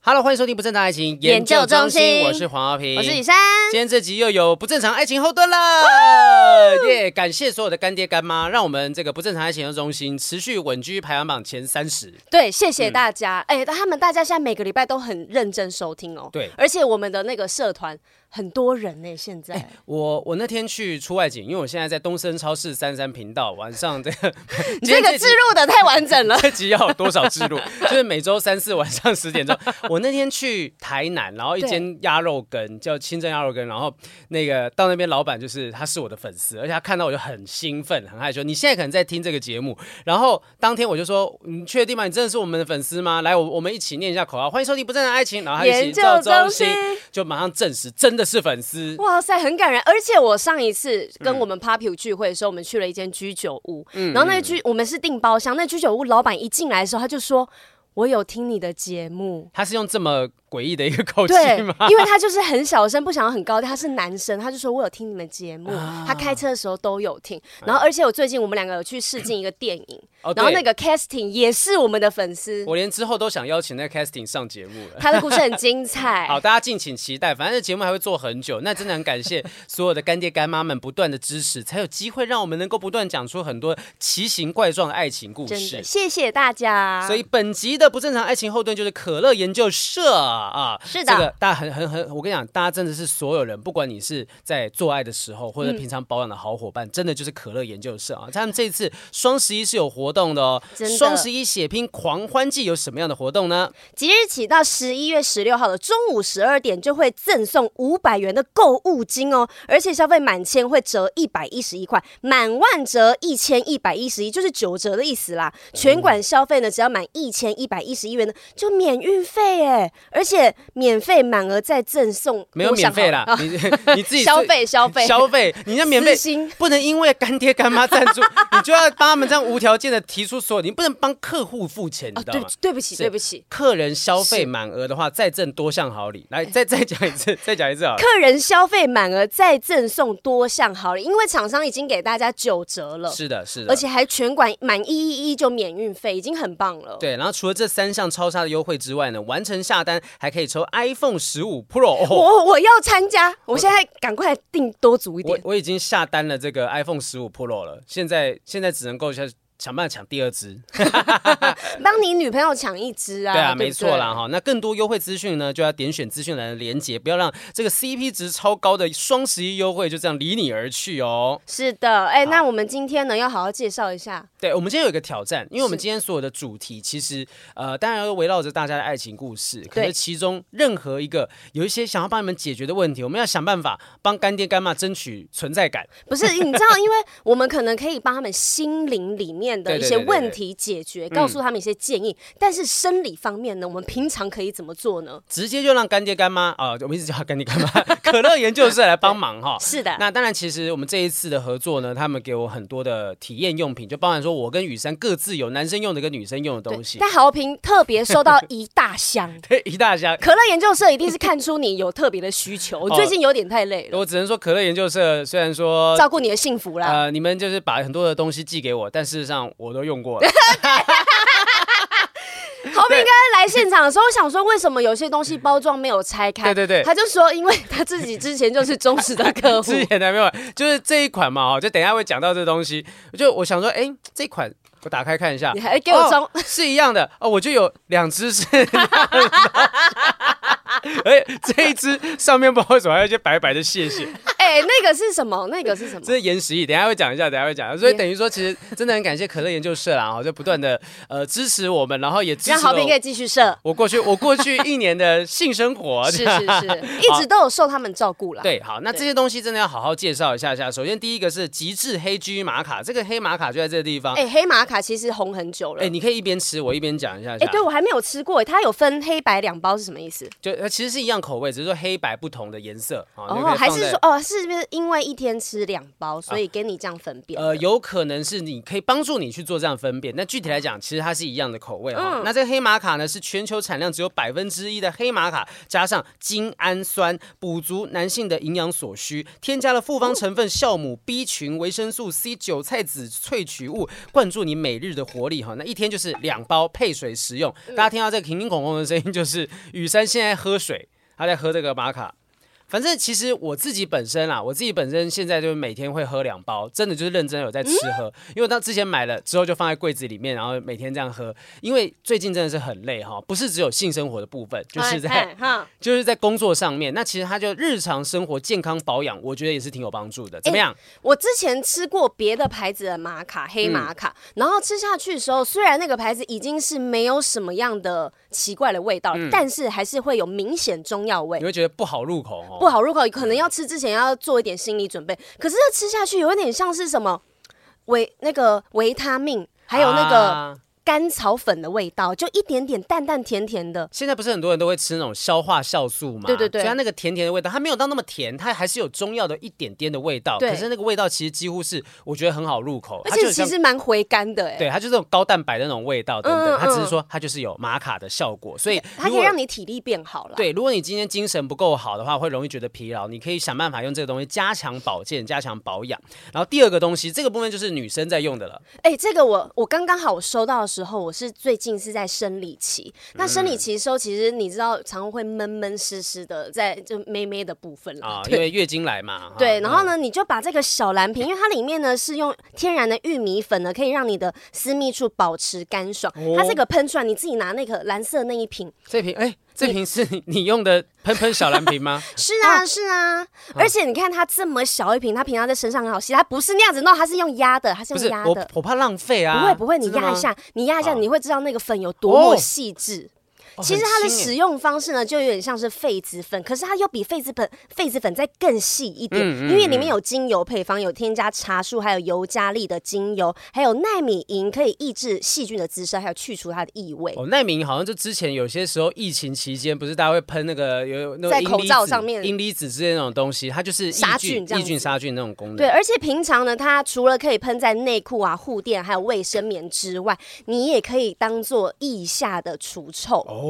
Hello，欢迎收听不正常爱情研究中心，我是黄豪平，我是雨珊。今天这集又有不正常爱情后盾了，耶感谢所有的干爹干妈，让我们这个不正常爱情研究中心持续稳居排行榜前三十。对，谢谢大家。哎、嗯，他们大家现在每个礼拜都很认真收听哦。对，而且我们的那个社团。很多人呢，现在。欸、我我那天去出外景，因为我现在在东森超市三三频道，晚上这个 这个置入的太完整了。这集要有多少置入？就是每周三四晚上十点钟。我那天去台南，然后一间鸭肉羹叫清蒸鸭肉羹，然后那个到那边老板就是他是我的粉丝，而且他看到我就很兴奋，很害羞。你现在可能在听这个节目，然后当天我就说：“你确定吗？你真的是我们的粉丝吗？”来，我我们一起念一下口号：欢迎收听不正的爱情，然后他一起研究中心，就马上证实真的是粉丝。哇塞，很感人！而且我上一次跟我们 Papu 聚会的时候，嗯、我们去了一间居酒屋，嗯、然后那个居我们是订包厢，那居酒屋老板一进来的时候，他就说：“我有听你的节目。”他是用这么。诡异的一个口气吗？因为他就是很小声，不想要很高调。他是男生，他就说：“我有听你们节目，啊、他开车的时候都有听。”然后，而且我最近我们两个有去试镜一个 电影，哦、然后那个 casting 也是我们的粉丝。我连之后都想邀请那个 casting 上节目了。他的故事很精彩，好，大家敬请期待。反正这节目还会做很久，那真的很感谢所有的干爹干妈们不断的支持，才有机会让我们能够不断讲出很多奇形怪状的爱情故事。谢谢大家。所以本集的不正常爱情后盾就是可乐研究社啊，是的。这个大家很很很，我跟你讲，大家真的是所有人，不管你是在做爱的时候，或者平常保养的好伙伴，嗯、真的就是可乐研究社啊。他们这次双十一是有活动的哦，双十一血拼狂欢季有什么样的活动呢？即日起到十一月十六号的中午十二点，就会赠送五百元的购物金哦，而且消费满千会折一百一十一块，满万折一千一百一十一，就是九折的意思啦。全馆消费呢，只要满一千一百一十一元呢，就免运费哎，而且免费。满额再赠送，没有免费啦，你 你自己 消费消费消费，你要免费，不能因为干爹干妈赞助，你就要帮他们这样无条件的提出所有，你不能帮客户付钱，你知道吗？对不起，对不起，客人消费满额的话，再赠多项好礼。来，再再讲一次，再讲一次啊！客人消费满额再赠送多项好礼，因为厂商已经给大家九折了，是的，是的，而且还全馆满一一一就免运费，已经很棒了。对，然后除了这三项超杀的优惠之外呢，完成下单还可以抽 iPhone。十五 Pro，我我要参加，我现在赶快订多组一点。我我已经下单了这个 iPhone 十五 Pro 了，现在现在只能够下。想办法抢第二支，帮你女朋友抢一支啊！对啊，对对没错啦哈。那更多优惠资讯呢，就要点选资讯栏的连接，不要让这个 CP 值超高的双十一优惠就这样离你而去哦。是的，哎、那我们今天呢，要好好介绍一下。对，我们今天有一个挑战，因为我们今天所有的主题其实呃，当然要围绕着大家的爱情故事，可是其中任何一个有一些想要帮你们解决的问题，我们要想办法帮干爹干妈争取存在感。不是，你知道，因为我们可能可以帮他们心灵里面。面的一些问题解决，告诉他们一些建议。嗯、但是生理方面呢，我们平常可以怎么做呢？直接就让干爹干妈啊，我们一直叫他干爹干妈，可乐研究社来帮忙哈。是的，那当然，其实我们这一次的合作呢，他们给我很多的体验用品，就包含说我跟雨珊各自有男生用的跟女生用的东西。但豪平特别收到一大箱，对，一大箱。可乐研究社一定是看出你有特别的需求。我最近有点太累了，我只能说可乐研究社虽然说照顾你的幸福啦，呃，你们就是把很多的东西寄给我，但事实上我。都用过了。豪平刚刚来现场的时候，我想说，为什么有些东西包装没有拆开？对对对，他就说，因为他自己之前就是忠实的客户，之前还没有，就是这一款嘛，哈，就等一下会讲到这东西。就我想说，哎、欸，这一款我打开看一下，你还给我装、哦、是一样的哦，我就有两只是。哎，这一支上面不知道为什么还有一些白白的屑屑。哎，那个是什么？那个是什么？这是延时液，等下会讲一下，等下会讲。所以等于说，其实真的很感谢可乐研究社啦，哈，就不断的 呃支持我们，然后也支持让好评可以继续射。我过去我过去一年的性生活 是是是，一直都有受他们照顾啦。对，好，那这些东西真的要好好介绍一下下。首先第一个是极致黑居玛卡，这个黑玛卡就在这个地方。哎，黑玛卡其实红很久了。哎，你可以一边吃，我一边讲一下。哎，对我还没有吃过，它有分黑白两包是什么意思？就它其实是一样口味。只是说黑白不同的颜色哦，还是说哦，是是不是因为一天吃两包，所以给你这样分辨？呃，有可能是你可以帮助你去做这样分辨。那具体来讲，其实它是一样的口味哈。嗯、那这个黑玛卡呢，是全球产量只有百分之一的黑玛卡，加上精氨酸，补足男性的营养所需，添加了复方成分酵母、B 群、维生素 C、韭菜籽萃取物，灌注你每日的活力哈。那一天就是两包配水食用。大家听到这个叮叮哐哐的声音，就是雨山现在喝水，他在喝这个玛卡。反正其实我自己本身啦，我自己本身现在就是每天会喝两包，真的就是认真有在吃喝。因为当之前买了之后就放在柜子里面，然后每天这样喝。因为最近真的是很累哈，不是只有性生活的部分，就是在 就是在工作上面。那其实它就日常生活健康保养，我觉得也是挺有帮助的。怎么样？欸，我之前吃过别的牌子的玛卡黑玛卡，嗯，然后吃下去的时候，虽然那个牌子已经是没有什么样的奇怪的味道，嗯，但是还是会有明显中药味，你会觉得不好入口哦。不好入口，可能要吃之前要做一点心理准备。可是这吃下去有一点像是什么维那个维他命，还有那个。啊甘草粉的味道，就一点点淡淡甜甜的。现在不是很多人都会吃那种消化酵素嘛？对对对，所以它那个甜甜的味道，它没有到那么甜，它还是有中药的一点点的味道。对可是那个味道其实几乎是我觉得很好入口，而且其实蛮回甘的。对，它就是这种高蛋白的那种味道等等。嗯嗯，它只是说它就是有玛卡的效果，所以它可以让你体力变好了。对，如果你今天精神不够好的话，会容易觉得疲劳，你可以想办法用这个东西加强保健、加强保养。然后第二个东西，这个部分就是女生在用的了。哎、欸，这个我我刚刚好我收到的时候，我是最。近是在生理期，那生理期的时候，其实你知道，常常会闷闷湿湿的，在就妹妹的部分啊，因为月经来嘛。对，然后呢，你就把这个小蓝瓶，因为它里面呢是用天然的玉米粉呢，可以让你的私密处保持干爽。它这个喷出来，你自己拿那个蓝色那一瓶，这瓶哎。这瓶是你用的喷喷小蓝瓶吗？是啊，是啊，而且你看它这么小一瓶，它平常在身上很好吸，它不是那样子弄，它是用压的，它是用压的。我我怕浪费啊。不会不会，你压一下，你压一下，你会知道那个粉有多么细致。其实它的使用方式呢，就有点像是痱子粉，可是它又比痱子粉痱子粉再更细一点，嗯嗯嗯，因为里面有精油配方，有添加茶树，还有尤加利的精油，还有奈米银可以抑制细菌的滋生，还有去除它的异味。哦，奈米银好像就之前有些时候疫情期间，不是大家会喷那个有那个在口罩上面。阴离子之类那种东西，它就是杀菌、抑菌、杀菌那种功能。对，而且平常呢，它除了可以喷在内裤啊、护垫还有卫生棉之外，你也可以当做腋下的除臭。哦，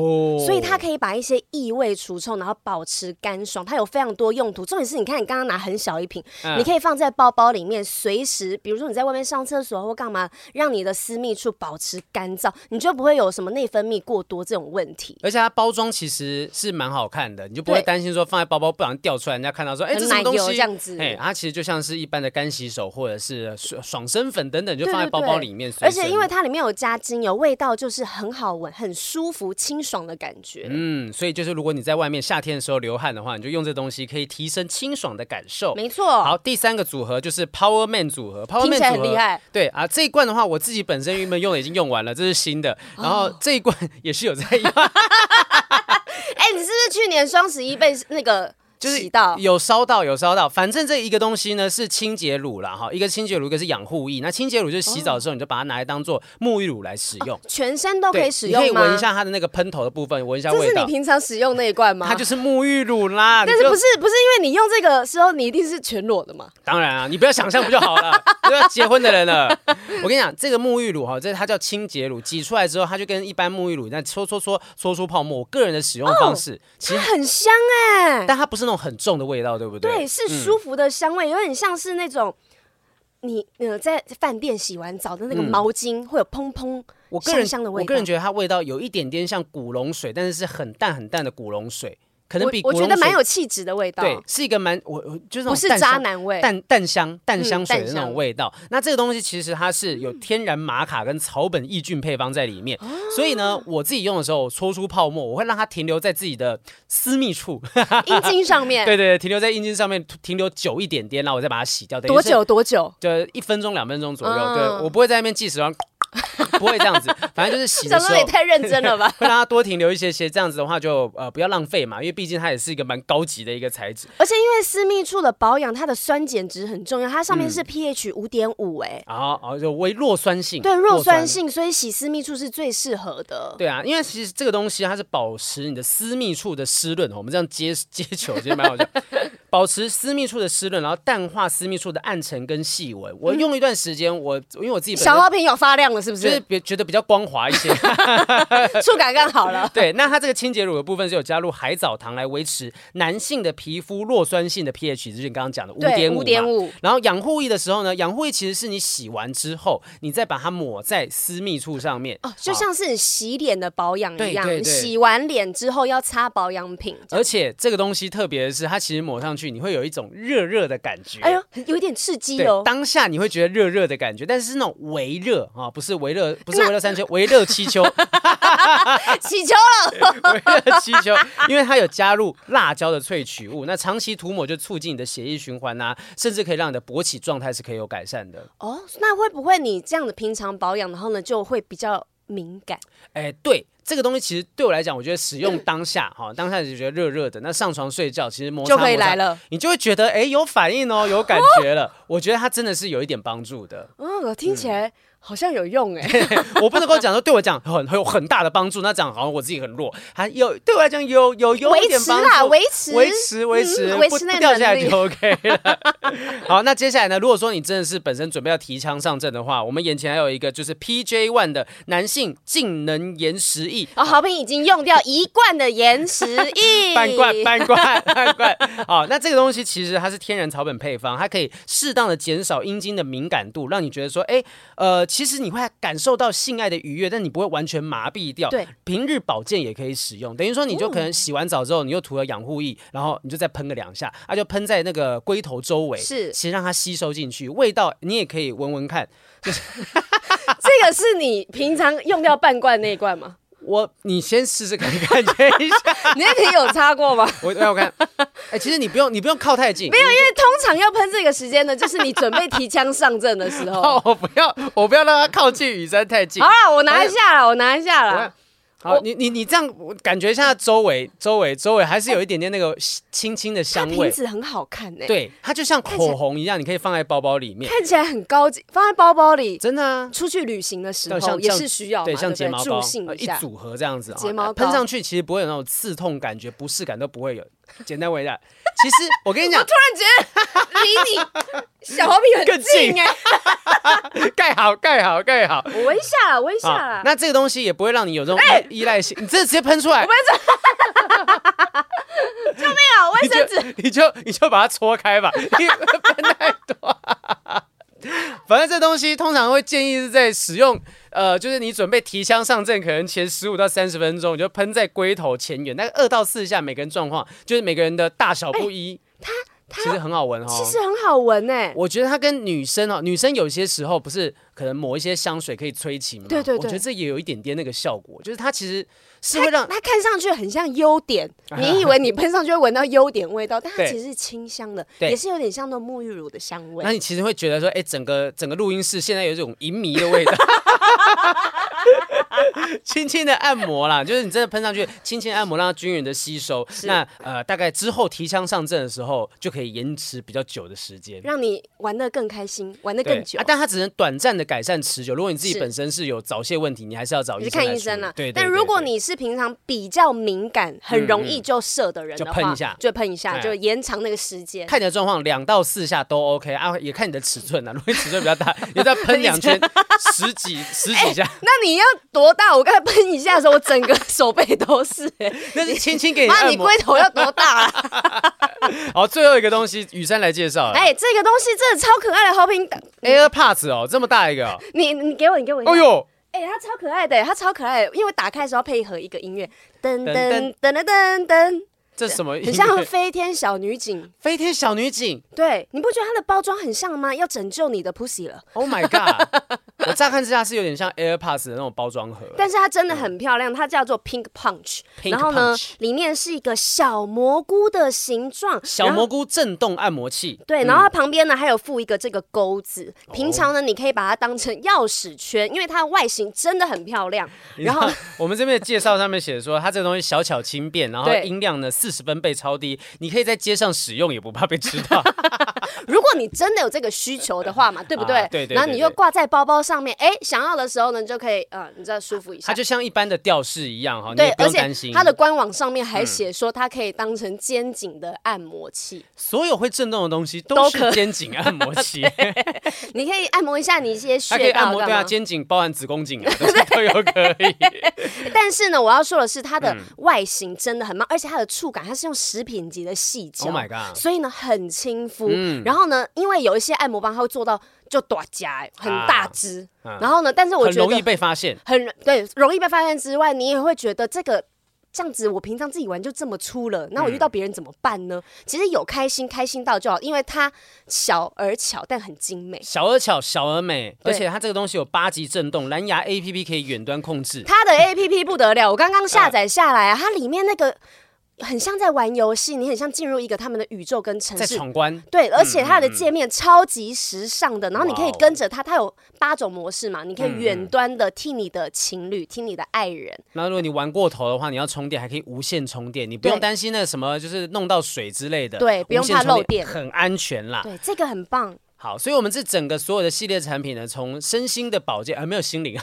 所以它。可以把一些异味除臭，然后保持干爽。它有非常多用途。重点是，你看你刚刚拿很小一瓶，嗯、你可以放在包包里面，随时，比如说你在外面上厕所或干嘛，让你的私密处保持干燥，你就不会有什么内分泌过多这种问题。而且它包装其实是蛮好看的，你就不会担心说放在包包不然掉出来，人家看到说，哎，这是什么东西？这样子，哎，它其实就像是一般的干洗手或者是爽身粉等等，就放在包包里面。而且因为它里面有加精油，味道就是很好闻、很舒服、清爽的感觉。嗯，所以就是如果你在外面夏天的时候流汗的话，你就用这东西可以提升清爽的感受。没错。好，第三个组合就是 Power Man 组合。Power Man 组合很厉害。对啊，这一罐的话，我自己本身原本用的已经用完了，这是新的。然后这一罐也是有在用。哎、欸，你是不是去年双十一被那个？就是有烧到，有烧到，反正这一个东西呢是清洁乳啦。哈，一个清洁乳，一个是养护液。那清洁乳就是洗澡的时候，你就把它拿来当做沐浴乳来使用，全身都可以使用吗？你可以闻一下它的那个喷头的部分，闻一下味道。这是你平常使用那一罐吗？它就是沐浴乳啦。但是不是不是因为你用这个时候你一定是全裸的吗？当然啊，你不要想象不就好了？都要结婚的人了。我跟你讲，这个沐浴乳哈，这它叫清洁乳，挤出来之后，它就跟一般沐浴乳在搓搓搓搓出泡沫。我个人的使用方式，其实很香哎，但它不是那种很重的味道。对不对？对，是舒服的香味，嗯、有点像是那种你呃在饭店洗完澡的那个毛巾，嗯、会有砰砰香香的味道。我个人觉得它味道有一点点像古龙水，但是是很淡很淡的古龙水。可能比我，我觉得蛮有气质的味道，对，是一个蛮我我就是不是渣男味，淡淡香淡香水的那种味道。嗯、那这个东西其实它是有天然玛卡跟草本抑菌配方在里面，嗯、所以呢，我自己用的时候搓出泡沫，我会让它停留在自己的私密处阴茎上面，对对对，停留在阴茎上面停留久一点点，然后我再把它洗掉。多久多久？就一分钟两分钟左右。嗯、对，我不会在那边计时。不会这样子，反正就是洗的时候也太认真了吧，会让它多停留一些些，这样子的话就呃不要浪费嘛，因为毕竟它也是一个蛮高级的一个材质，而且因为私密处的保养，它的酸碱值很重要，它上面是 pH 五点五，哎，啊啊就微弱酸性，对弱酸性，所以洗私密处是最适合的。对啊，因为其实这个东西它是保持你的私密处的湿润，我们这样接接球其实蛮好笑。保持私密处的湿润，然后淡化私密处的暗沉跟细纹。我用一段时间，我因为我自己小花瓶有发亮了，是不是？就是别觉得比较光滑一些，触感更好了。对，那它这个清洁乳的部分是有加入海藻糖来维持男性的皮肤弱酸性的 pH，就是你刚刚讲的五点五。五点五。然后养护液的时候呢，养护液其实是你洗完之后，你再把它抹在私密处上面，哦，就像是你洗脸的保养一样。对对对。洗完脸之后要擦保养品，而且这个东西特别的是，它其实抹上去你会有一种热热的感觉。哎呦，有一点刺激哦。当下你会觉得热热的感觉，但是是那种微热啊，不是微热，不是维热山丘，微热气球。气球 了，维热七秋，因为它有加入辣椒的萃取物，那长期涂抹就促进你的血液循环啊，甚至可以让你的勃起状态是可以有改善的。哦，那会不会你这样的平常保养，然后呢就会比较敏感？哎，对。这个东西其实对我来讲，我觉得使用当下哈，当下就觉得热热的。那上床睡觉，其实摩擦就可以来了，你就会觉得哎有反应哦，有感觉了。我觉得它真的是有一点帮助的。哦，听起来。好像有用哎，我不能够讲说对我讲很很有很大的帮助，那讲好像我自己很弱，还有对我来讲有有有一点帮助，维持维持维持维持那掉下来就 OK 了。好，那接下来呢？如果说你真的是本身准备要提枪上阵的话，我们眼前还有一个就是 PJ One 的男性净能延时液。哦，豪平已经用掉一罐的延时液，半罐半罐半罐。好，那这个东西其实它是天然草本配方，它可以适当的减少阴茎的敏感度，让你觉得说，哎，呃。其实你会感受到性爱的愉悦，但你不会完全麻痹掉。对，平日保健也可以使用，等于说你就可能洗完澡之后，你又涂了养护液，然后你就再喷个两下，啊，就喷在那个龟头周围，是，其实让它吸收进去，味道你也可以闻闻看。就 是这个是你平常用掉半罐那一罐吗？我，你先试试看，感觉一下。你那瓶有擦过吗？我让我看。哎、欸，其实你不用，你不用靠太近。没有，因为通常要喷这个时间呢，就是你准备提枪上阵的时候。哦，我不要，我不要让他靠近雨山太近。好了，我拿一下了，我拿一下了。好，你你你这样，我感觉一下周围周围周围还是有一点点那个轻轻的香味。瓶子很好看哎，对，它就像口红一样，你可以放在包包里面，看起来很高级，放在包包里，真的啊。出去旅行的时候也是需要，对，像睫毛膏一组合这样子，睫毛膏喷上去其实不会有那种刺痛感觉，不适感都不会有。简单回答，其实我跟你讲，我突然觉得离你小黄皮很近哎，盖好盖好盖好，我闻一下，闻一下。那这个东西也不会让你有这种依赖性，你这直接喷出来，救命啊！卫生纸，你就你就把它搓开吧，你喷太多。反正这东西通常会建议是在使用。呃，就是你准备提枪上阵，可能前十五到三十分钟，你就喷在龟头前缘，那个二到四下，每个人状况就是每个人的大小不一。其实很好闻哦，其实很好闻哎。我觉得它跟女生哦，女生有些时候不是可能抹一些香水可以催情嘛？对对对，我觉得这也有一点点那个效果，就是它其实是会让它看上去很像优点，你以为你喷上去会闻到优点味道，但它其实是清香的，也是有点像那种沐浴乳的香味。那你其实会觉得说，哎，整个整个录音室现在有一种淫迷的味道。轻轻的按摩啦，就是你真的喷上去，轻轻按摩让它均匀的吸收。那呃，大概之后提枪上阵的时候，就可以延迟比较久的时间，让你玩的更开心，玩的更久。啊，但它只能短暂的改善持久。如果你自己本身是有早泄问题，你还是要找医生看医生啊。对，但如果你是平常比较敏感、很容易就射的人就喷一下，就喷一下，就延长那个时间。看你的状况，两到四下都 OK 啊，也看你的尺寸啊。如果你尺寸比较大，你再喷两圈，十几十几下。那你要多大？我刚才喷一下的时候，我整个手背都是。那是轻轻给你按摩。那你龟头要多大啊？好，最后一个东西，雨珊来介绍。哎，这个东西真的超可爱的，好评 AirPods 哦，这么大一个。你你给我，你给我。哎呦，哎，它超可爱的，它超可爱的，因为打开的时候配合一个音乐，噔噔噔噔噔噔。这是什么？很像飞天小女警。飞天小女警，对，你不觉得它的包装很像吗？要拯救你的 pussy 了。Oh my god！我乍看之下是有点像 AirPods 的那种包装盒，但是它真的很漂亮，它叫做 Pink Punch。然后呢，里面是一个小蘑菇的形状，小蘑菇震动按摩器。对，然后它旁边呢还有附一个这个钩子，平常呢你可以把它当成钥匙圈，因为它的外形真的很漂亮。然后我们这边的介绍上面写说，它这个东西小巧轻便，然后音量呢。四十分贝超低，你可以在街上使用，也不怕被知道。如果你真的有这个需求的话嘛，对不对？啊、对，对，对，对，然后你又挂在包包上面，哎，想要的时候呢，你就可以，呃，你知道舒服一下。它就像一般的吊饰一样哈，对，你不用担心。而且它的官网上面还写说，它可以当成肩颈的按摩器。嗯、所有会震动的东西都是肩颈按摩器。你可以按摩一下你一些穴道。可以按摩对啊，肩颈包含子宫颈啊，都有可以。但是呢，我要说的是，它的外形真的很棒，嗯、而且它的触感，它是用食品级的细胶。Oh my god！所以呢，很亲肤。嗯、然后呢，因为有一些按摩棒，它会做到就短夹，很大只。啊、然后呢，但是我觉得很容易被发现。很对，容易被发现之外，你也会觉得这个。这样子，我平常自己玩就这么粗了，那我遇到别人怎么办呢？嗯、其实有开心，开心到就好，因为它小而巧，但很精美。小而巧，小而美，而且它这个东西有八级震动，蓝牙 APP 可以远端控制。它的 APP 不得了，我刚刚下载下来啊，它里面那个。很像在玩游戏，你很像进入一个他们的宇宙跟城市，在闯关。对，而且它的界面超级时尚的，然后你可以跟着它，它有八种模式嘛，你可以远端的替你的情侣、听你的爱人。那如果你玩过头的话，你要充电还可以无线充电，你不用担心那什么就是弄到水之类的，对，不用怕漏电，很安全啦。对，这个很棒。好，所以，我们这整个所有的系列产品呢，从身心的保健，而、呃、没有心灵，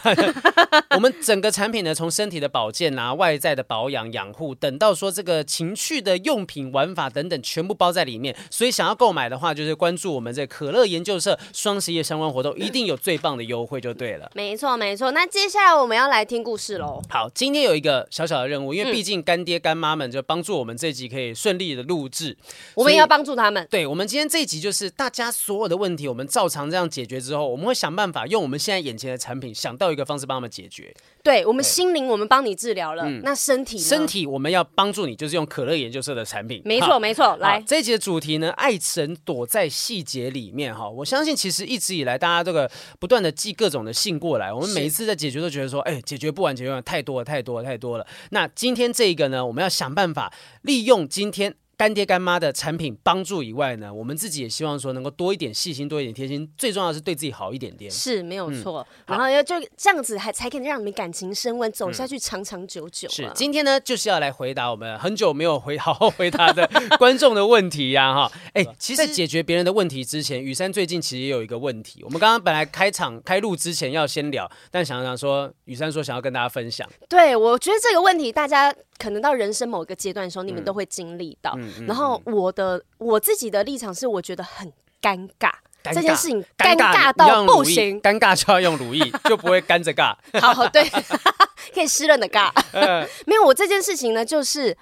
我们整个产品呢，从身体的保健啊，外在的保养养护，等到说这个情趣的用品玩法等等，全部包在里面。所以，想要购买的话，就是关注我们这可乐研究社双十一相关活动，一定有最棒的优惠就对了。没错，没错。那接下来我们要来听故事喽。好，今天有一个小小的任务，因为毕竟干爹干妈们就帮助我们这集可以顺利的录制，我们也要帮助他们。对，我们今天这一集就是大家所有的问题，我们照常。这样解决之后，我们会想办法用我们现在眼前的产品，想到一个方式帮他们解决。对，我们心灵，我们帮你治疗了。嗯、那身体，身体我们要帮助你，就是用可乐研究社的产品。没错，没错。来，这一集的主题呢，爱神躲在细节里面。哈，我相信其实一直以来，大家这个不断的寄各种的信过来，我们每一次在解决都觉得说，哎，解决不完，解决不完，太多了，太多了，太多了。那今天这一个呢，我们要想办法利用今天。干爹干妈的产品帮助以外呢，我们自己也希望说能够多一点细心，多一点贴心，最重要的是对自己好一点点。是没有错，嗯、然后要就这样子，还才可以让你们感情升温，走下去长长久久、啊嗯。是，今天呢就是要来回答我们很久没有回好好回答的 观众的问题呀、啊，哈。哎，其实在解决别人的问题之前，雨珊最近其实也有一个问题。我们刚刚本来开场开录之前要先聊，但想想说，雨珊说想要跟大家分享。对，我觉得这个问题大家。可能到人生某一个阶段的时候，你们都会经历到。然后我的我自己的立场是，我觉得很尴尬，尬这件事情尴尬到不行，尴尬就要用如意，就不会干着尬。好，对，可以湿润的尬。呃、没有，我这件事情呢，就是。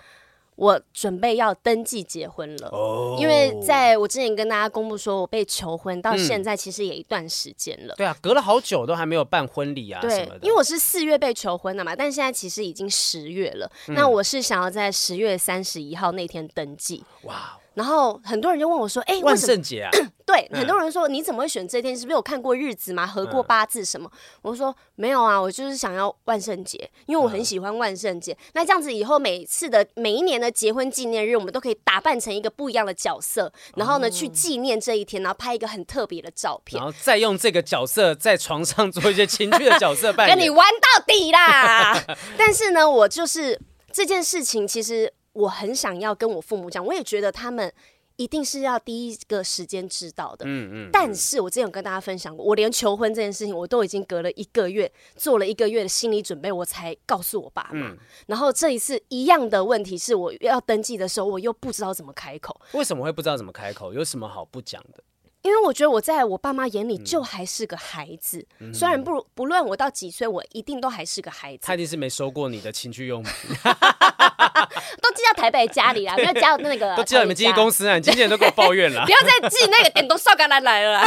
我准备要登记结婚了，oh. 因为在我之前跟大家公布说我被求婚，到现在其实也一段时间了。嗯。对啊，隔了好久都还没有办婚礼啊。对，因为我是四月被求婚的嘛，但现在其实已经十月了。嗯、那我是想要在十月三十一号那天登记。哇。然后很多人就问我说：“哎，万圣节啊？” 对，很多人说：“你怎么会选这天？是不是有看过日子吗？合过八字什么？”我说：“没有啊，我就是想要万圣节，因为我很喜欢万圣节。那这样子以后每次的每一年的结婚纪念日，我们都可以打扮成一个不一样的角色，然后呢去纪念这一天，然后拍一个很特别的照片，然后再用这个角色在床上做一些情趣的角色扮演，跟你玩到底啦！但是呢，我就是这件事情，其实。”我很想要跟我父母讲，我也觉得他们一定是要第一个时间知道的。嗯嗯。但是我之前有跟大家分享过，我连求婚这件事情，我都已经隔了一个月，做了一个月的心理准备，我才告诉我爸妈。嗯。然后这一次一样的问题是，我要登记的时候，我又不知道怎么开口。为什么会不知道怎么开口？有什么好不讲的？因为我觉得我在我爸妈眼里就还是个孩子，嗯、虽然不不论我到几岁，我一定都还是个孩子。他一定是没收过你的情趣用品，都寄到台北家里啦，没有寄到那个，都寄到你们经纪公司啊，你经纪人都给我抱怨了，不要再寄那个点都烧干来来了。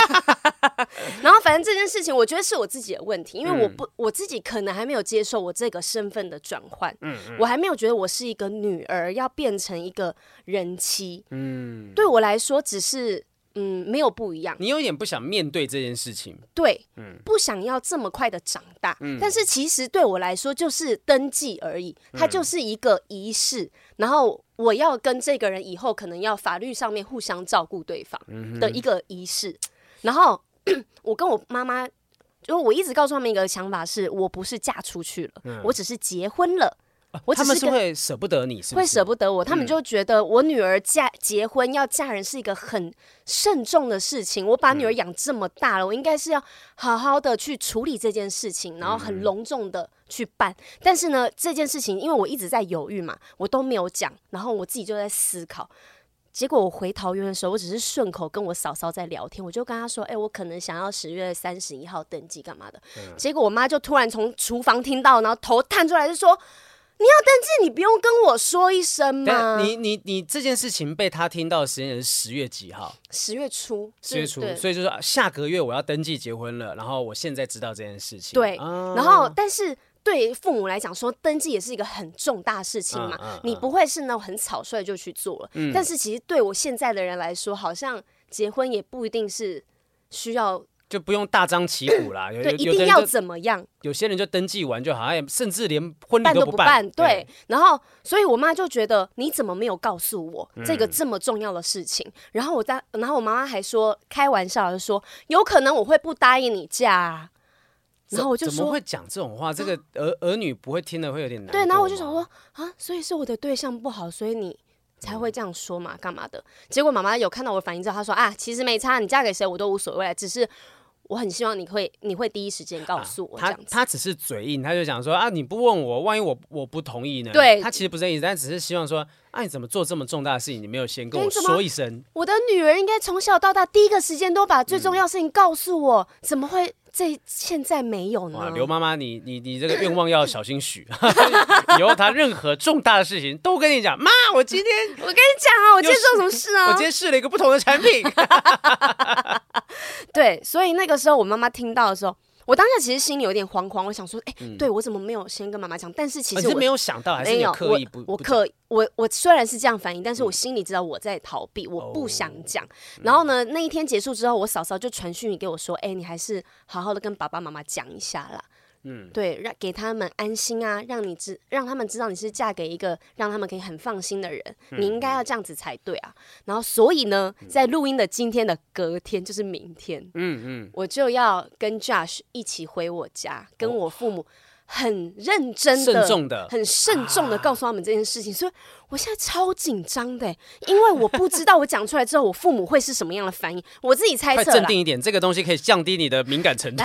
然后反正这件事情，我觉得是我自己的问题，因为我不我自己可能还没有接受我这个身份的转换，嗯嗯，我还没有觉得我是一个女儿要变成一个人妻，嗯，对我来说只是。嗯，没有不一样。你有点不想面对这件事情，对，嗯，不想要这么快的长大。嗯，但是其实对我来说就是登记而已，它就是一个仪式。嗯，然后我要跟这个人以后可能要法律上面互相照顾对方的一个仪式。嗯，然后 我跟我妈妈，就我一直告诉他们一个想法是，我不是嫁出去了，嗯，我只是结婚了。我他们是会舍不得你是不是，会舍不得我，他们就觉得我女儿嫁结婚要嫁人是一个很慎重的事情。我把女儿养这么大了，我应该是要好好的去处理这件事情，然后很隆重的去办。但是呢，这件事情因为我一直在犹豫嘛，我都没有讲，然后我自己就在思考。结果我回桃园的时候，我只是顺口跟我嫂嫂在聊天，我就跟她说：“哎，我可能想要十月三十一号登记干嘛的。”结果我妈就突然从厨房听到，然后头探出来就说。你要登记，你不用跟我说一声吗？你你你这件事情被他听到的时间是十月几号？十月初，十月初，所以就是说下个月我要登记结婚了，然后我现在知道这件事情。对，啊、然后但是对父母来讲说，登记也是一个很重大的事情嘛，啊啊啊、你不会是那种很草率就去做了。嗯、但是其实对我现在的人来说，好像结婚也不一定是需要。就不用大张旗鼓啦，有对，一定要怎么样？有些人就登记完就好，甚至连婚礼都不办。都不办，对。然后，所以我妈就觉得你怎么没有告诉我这个这么重要的事情？嗯、然后我在，然后我妈妈还说开玩笑的说，有可能我会不答应你嫁、啊。然后我就说，怎么会讲这种话？这个儿儿女不会听了会有点难。对，然后我就想说啊，所以是我的对象不好，所以你才会这样说嘛？干嘛的？结果妈妈有看到我的反应之后，她说啊，其实没差，你嫁给谁我都无所谓，只是。我很希望你会，你会第一时间告诉我、啊。他他只是嘴硬，他就讲说啊，你不问我，万一我我不同意呢？对，他其实不是这意思，但只是希望说，啊，你怎么做这么重大的事情，你没有先跟我说一声？我的女儿应该从小到大第一个时间都把最重要的事情告诉我，嗯、怎么会？这现在没有呢。刘妈妈，你你你这个愿望要小心许，以后他任何重大的事情都跟你讲。妈，我今天 我跟你讲啊，我今天做什么事啊？我今天试了一个不同的产品。对，所以那个时候我妈妈听到的时候。我当下其实心里有点惶惶，我想说，哎、对我怎么没有先跟妈妈讲？但是其实我、没有想到，还是有刻意不？我我可我我虽然是这样反应，但是我心里知道我在逃避，嗯、我不想讲。哦、然后呢，那一天结束之后，我嫂嫂就传讯给我说，哎、欸，你还是好好的跟爸爸妈妈讲一下啦。嗯，对，让给他们安心啊，让你知，让他们知道你是嫁给一个让他们可以很放心的人，嗯、你应该要这样子才对啊。然后，所以呢，在录音的今天的隔天，就是明天，嗯嗯，我就要跟 Josh 一起回我家，跟我父母。哦很认真的、慎重的、很慎重的告诉他们这件事情，啊、所以我现在超紧张的，因为我不知道我讲出来之后，我父母会是什么样的反应。我自己猜测，快镇定一点，这个东西可以降低你的敏感程度。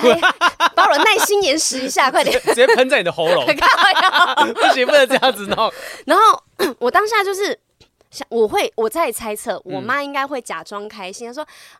把我的耐心延时一下，快点，直接喷在你的喉咙。不行，不能这样子弄。然后我当下就是想，我会我在猜测，我妈应该会假装开心，她说啊，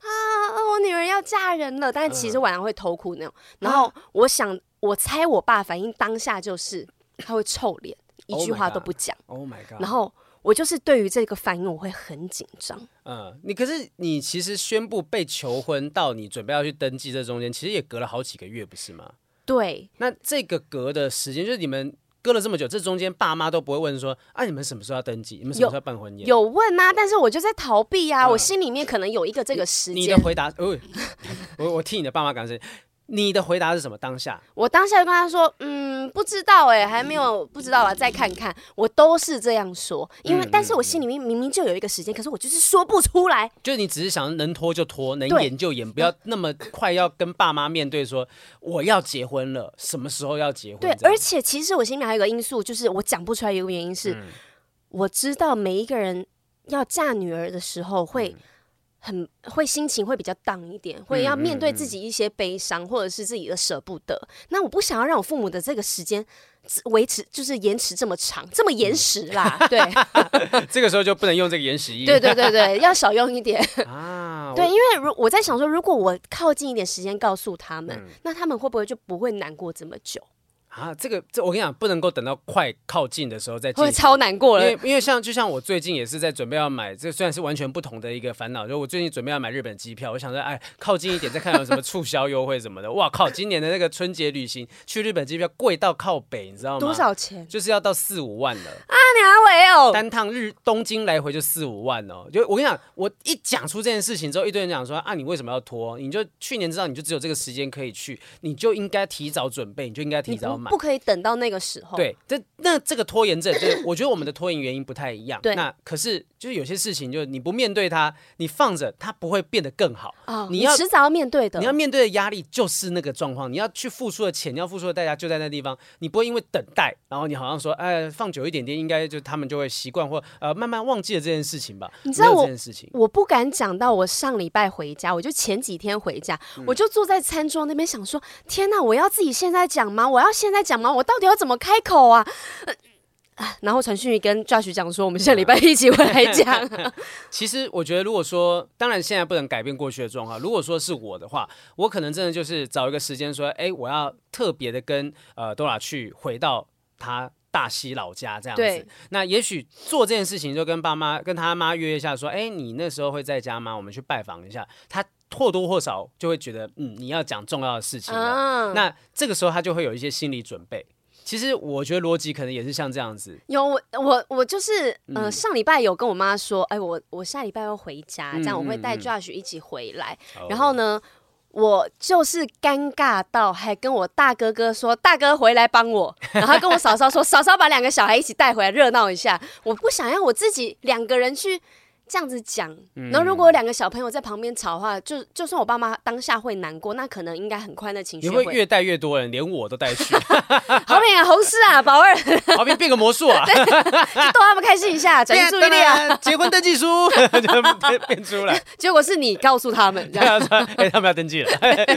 我女儿要嫁人了，但是其实晚上会偷哭那种。然后我想。我猜我爸反应当下就是他会臭脸，一句话都不讲。Oh my god！然后我就是对于这个反应我会很紧张。嗯，你可是你其实宣布被求婚到你准备要去登记这中间，其实也隔了好几个月，不是吗？对。那这个隔的时间就是你们隔了这么久，这中间爸妈都不会问说啊，你们什么时候要登记？你们什么时候要办婚宴？有，有问啊，但是我就在逃避啊，嗯、我心里面可能有一个这个时间。你的回答，哦、我我替你的爸妈感谢。你的回答是什么？当下我当下就跟他说，嗯，不知道哎，还没有不知道吧，再看看。我都是这样说，因为、嗯、但是我心里面明明就有一个时间，嗯、可是我就是说不出来。就你只是想能拖就拖，能演就演，不要那么快要跟爸妈面对说我要结婚了，什么时候要结婚？对，而且其实我心里面还有一个因素，就是我讲不出来，一个原因是，嗯、我知道每一个人要嫁女儿的时候会。嗯很会心情会比较荡一点，会要面对自己一些悲伤，或者是自己的舍不得。那我不想要让我父母的这个时间维持，就是延迟这么长，这么延时啦。嗯、对，这个时候就不能用这个延时音。对对对对，要少用一点啊。对，因为如我在想说，如果我靠近一点时间告诉他们，嗯、那他们会不会就不会难过这么久？啊，这个这我跟你讲，不能够等到快靠近的时候再进。会超难过了。因为因为像就像我最近也是在准备要买，这虽然是完全不同的一个烦恼，就我最近准备要买日本机票，我想说，哎，靠近一点再看有什么促销优惠什么的。哇靠，今年的那个春节旅行去日本机票贵到靠北，你知道吗？多少钱？就是要到四五万了啊！你阿伟哦？单趟日东京来回就四五万哦。就我跟你讲，我一讲出这件事情之后，一堆人讲说啊，你为什么要拖？你就去年知道你就只有这个时间可以去，你就应该提早准备，你就应该提早买。慢，不可以等到那个时候。对，这那这个拖延症，就是 我觉得我们的拖延原因不太一样。对，那可是就是有些事情，就是你不面对它，你放着它不会变得更好。哦，你要迟早要面对的，你要面对的压力就是那个状况，你要去付出的钱，你要付出的代价就在那地方，你不会因为等待，然后你好像说，哎，放久一点点，应该就他们就会习惯或呃慢慢忘记了这件事情吧？你知道我这件事情，我不敢讲到我上礼拜回家，我就前几天回家，嗯、我就坐在餐桌那边想说，天哪，我要自己现在讲吗？我要现在讲吗？我到底要怎么开口啊？呃然后陈讯跟 Josh 讲说，我们下礼拜一起回来讲。其实我觉得，如果说，当然现在不能改变过去的状况。如果说是我的话，我可能真的就是找一个时间说，哎，我要特别的跟呃 Dora 去回到他大溪老家这样子。那也许做这件事情，就跟爸妈跟他妈约一下，说，哎，你那时候会在家吗？我们去拜访一下。他或多或少就会觉得，嗯，你要讲重要的事情了。嗯、那这个时候他就会有一些心理准备。其实我觉得逻辑可能也是像这样子。有我我我就是呃上礼拜有跟我妈说，哎我我下礼拜要回家，这样我会带 Josh 一起回来。嗯嗯、然后呢，我就是尴尬到还跟我大哥哥说，大哥回来帮我，然后跟我嫂嫂说，嫂嫂把两个小孩一起带回来热闹一下。我不想要我自己两个人去。这样子讲，然后如果有两个小朋友在旁边吵的话，就就算我爸妈当下会难过，那可能应该很快的情绪你会越带越多人，连我都带去。好品啊，红师啊，宝二，好品变个魔术啊，就逗他们开心一下，转移注意力啊，结婚登记书。就变出来，结果是你告诉他们，这样。子，哎，他们要登记了，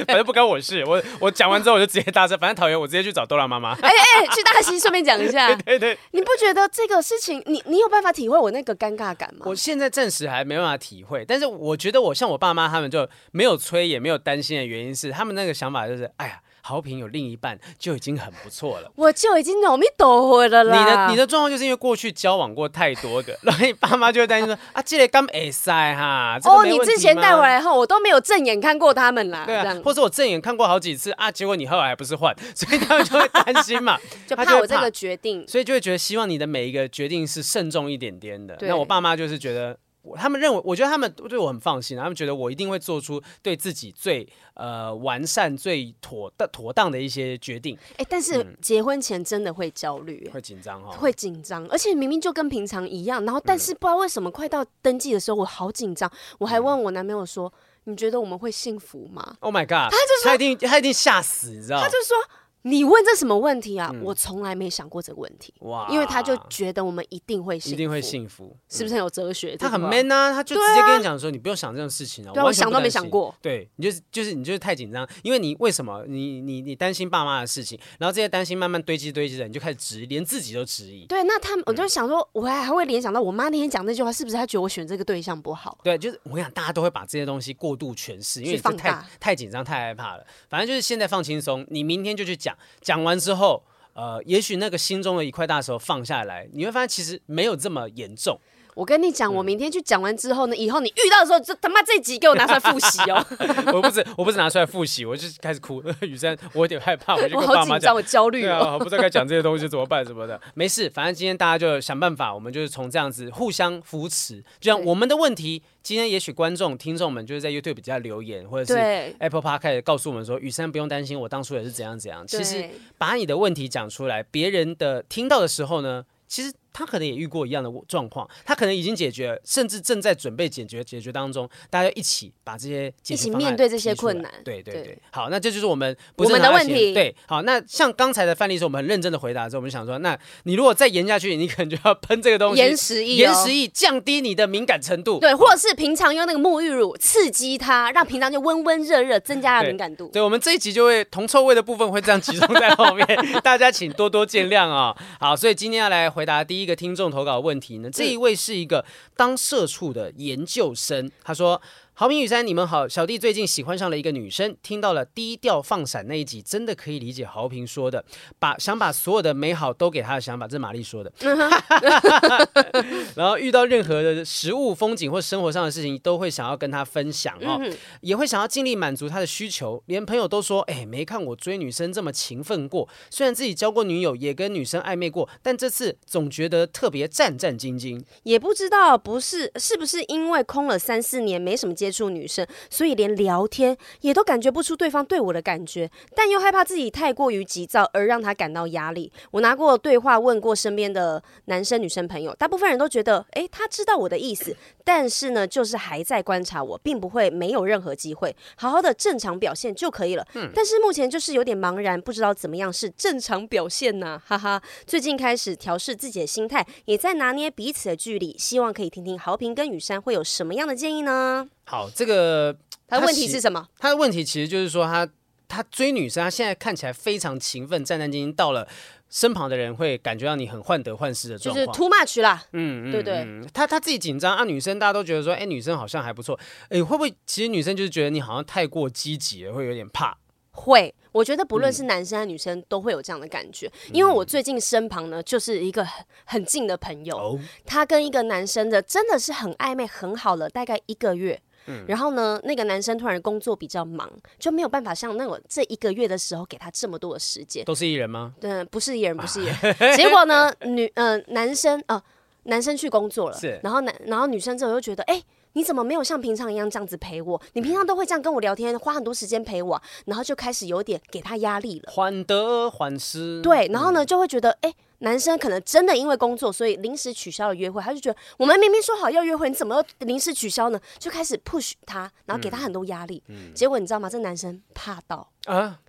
反正不关我事，我我讲完之后我就直接搭车，反正讨厌我直接去找豆拉妈妈，哎哎，去大溪顺便讲一下，对对，你不觉得这个事情，你你有办法体会我那个尴尬感吗？我现在暂时还没办法体会，但是我觉得我像我爸妈他们就没有催也没有担心的原因是，他们那个想法就是，哎呀。豪平有另一半就已经很不错了，我就已经努力抖回了啦。你的你的状况就是因为过去交往过太多个，然后你爸妈就会担心说啊，这个刚哎塞哈。哦，你之前带回来后，我都没有正眼看过他们啦。对啊，或者我正眼看过好几次啊，结果你后来还不是换，所以他们就会担心嘛，就怕我这个决定，所以就会觉得希望你的每一个决定是慎重一点点的。那我爸妈就是觉得。他们认为，我觉得他们对我很放心，他们觉得我一定会做出对自己最呃完善、最妥的妥当的一些决定。哎，但是结婚前真的会焦虑，会紧张哈，会紧张，而且明明就跟平常一样，然后但是不知道为什么快到登记的时候，我好紧张，我还问我男朋友说：“你觉得我们会幸福吗？”Oh my god！他就说他一定他一定吓死，你知道吗？他就说。你问这什么问题啊？我从来没想过这个问题。哇！因为他就觉得我们一定会幸福，一定会幸福，是不是很有哲学？他很 man 啊，他就直接跟你讲说，你不用想这种事情啊。我想都没想过。对，你就是就是你就是太紧张，因为你为什么你你你担心爸妈的事情，然后这些担心慢慢堆积堆积的，你就开始质疑，连自己都质疑。对，那他们我就想说，我还还会联想到我妈那天讲那句话，是不是她觉得我选这个对象不好？对，就是我跟你讲，大家都会把这些东西过度诠释，因为放太太紧张太害怕了。反正就是现在放轻松，你明天就去讲，讲完之后。呃，也许那个心中的一块大石头放下来，你会发现其实没有这么严重。我跟你讲，我明天去讲完之后呢，以后你遇到的时候，这他妈这集给我拿出来复习哦。我不是，我不是拿出来复习，我就开始哭。雨珊，我有点害怕，我就跟爸妈讲，我好紧张，我焦虑啊，不知道该讲这些东西怎么办什么的。没事，反正今天大家就想办法，我们就是从这样子互相扶持，就像我们的问题。今天也许观众、听众们就是在 YouTube 比较留言，或者是 Apple Park 开始告诉我们说：“雨珊不用担心，我当初也是怎样怎样。”其实把你的问题讲出来，别人的听到的时候呢，其实。他可能也遇过一样的状况，他可能已经解决，甚至正在准备解决解决当中。大家一起把这些一起面对这些困难。对对对，对好，那这就是我们我们的问题。对，好，那像刚才的范例是我们很认真的回答之后，我们就想说，那你如果再延下去，你可能就要喷这个东西，延时液，延时液降低你的敏感程度。对，或者是平常用那个沐浴乳刺激它，让平常就温温热热，增加了敏感度。对，对，我们这一集就会铜臭味的部分会这样集中在后面，大家请多多见谅啊、哦。好，所以今天要来回答第一个听众投稿。问题呢？这一位是一个当社畜的研究生，他说。豪平雨珊，你们好。小弟最近喜欢上了一个女生，听到了低调放闪那一集，真的可以理解豪平说的，把想把所有的美好都给她的想法，这是玛丽说的。然后遇到任何的食物、风景或生活上的事情，都会想要跟她分享哦，也会想要尽力满足她的需求。连朋友都说：“哎，没看我追女生这么勤奋过。”虽然自己交过女友，也跟女生暧昧过，但这次总觉得特别战战兢兢。也不知道不是是不是因为空了三四年，没什么接。接触女生，所以连聊天也都感觉不出对方对我的感觉，但又害怕自己太过于急躁而让他感到压力。我拿过对话问过身边的男生女生朋友，大部分人都觉得，诶，他知道我的意思，但是呢，就是还在观察我，并不会没有任何机会，好好的正常表现就可以了。嗯，但是目前就是有点茫然，不知道怎么样是正常表现呢？哈哈，最近开始调试自己的心态，也在拿捏彼此的距离，希望可以听听豪平跟雨珊会有什么样的建议呢？好，这个 他的问题是什么？他的问题其实就是说他，他他追女生，他现在看起来非常勤奋、战战兢兢，到了身旁的人会感觉到你很患得患失的状况，就是 too much 啦。嗯，对对，嗯、他他自己紧张啊，女生大家都觉得说，哎，女生好像还不错，哎，会不会其实女生就是觉得你好像太过积极了，会有点怕？会。我觉得不论是男生还是女生都会有这样的感觉，嗯、因为我最近身旁呢就是一个很很近的朋友，哦、他跟一个男生的真的是很暧昧很好了，大概一个月，嗯、然后呢那个男生突然工作比较忙，就没有办法像那我这一个月的时候给他这么多的时间。都是艺人吗？对，不是艺人，不是艺人。结果呢，女呃男生呃男生去工作了，是然后男然后女生之后又觉得哎。欸你怎么没有像平常一样这样子陪我？你平常都会这样跟我聊天，花很多时间陪我，然后就开始有点给他压力了，患得患失。对，然后呢就会觉得，哎，男生可能真的因为工作，所以临时取消了约会。他就觉得我们明明说好要约会，你怎么又临时取消呢？就开始 push 他，然后给他很多压力。嗯，结果你知道吗？这男生怕到啊。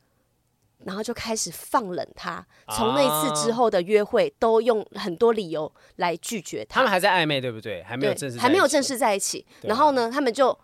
然后就开始放冷他，从那一次之后的约会都用很多理由来拒绝他。他们还在暧昧，对不对？还没有正式，还没有正式在一起。然后呢，他们就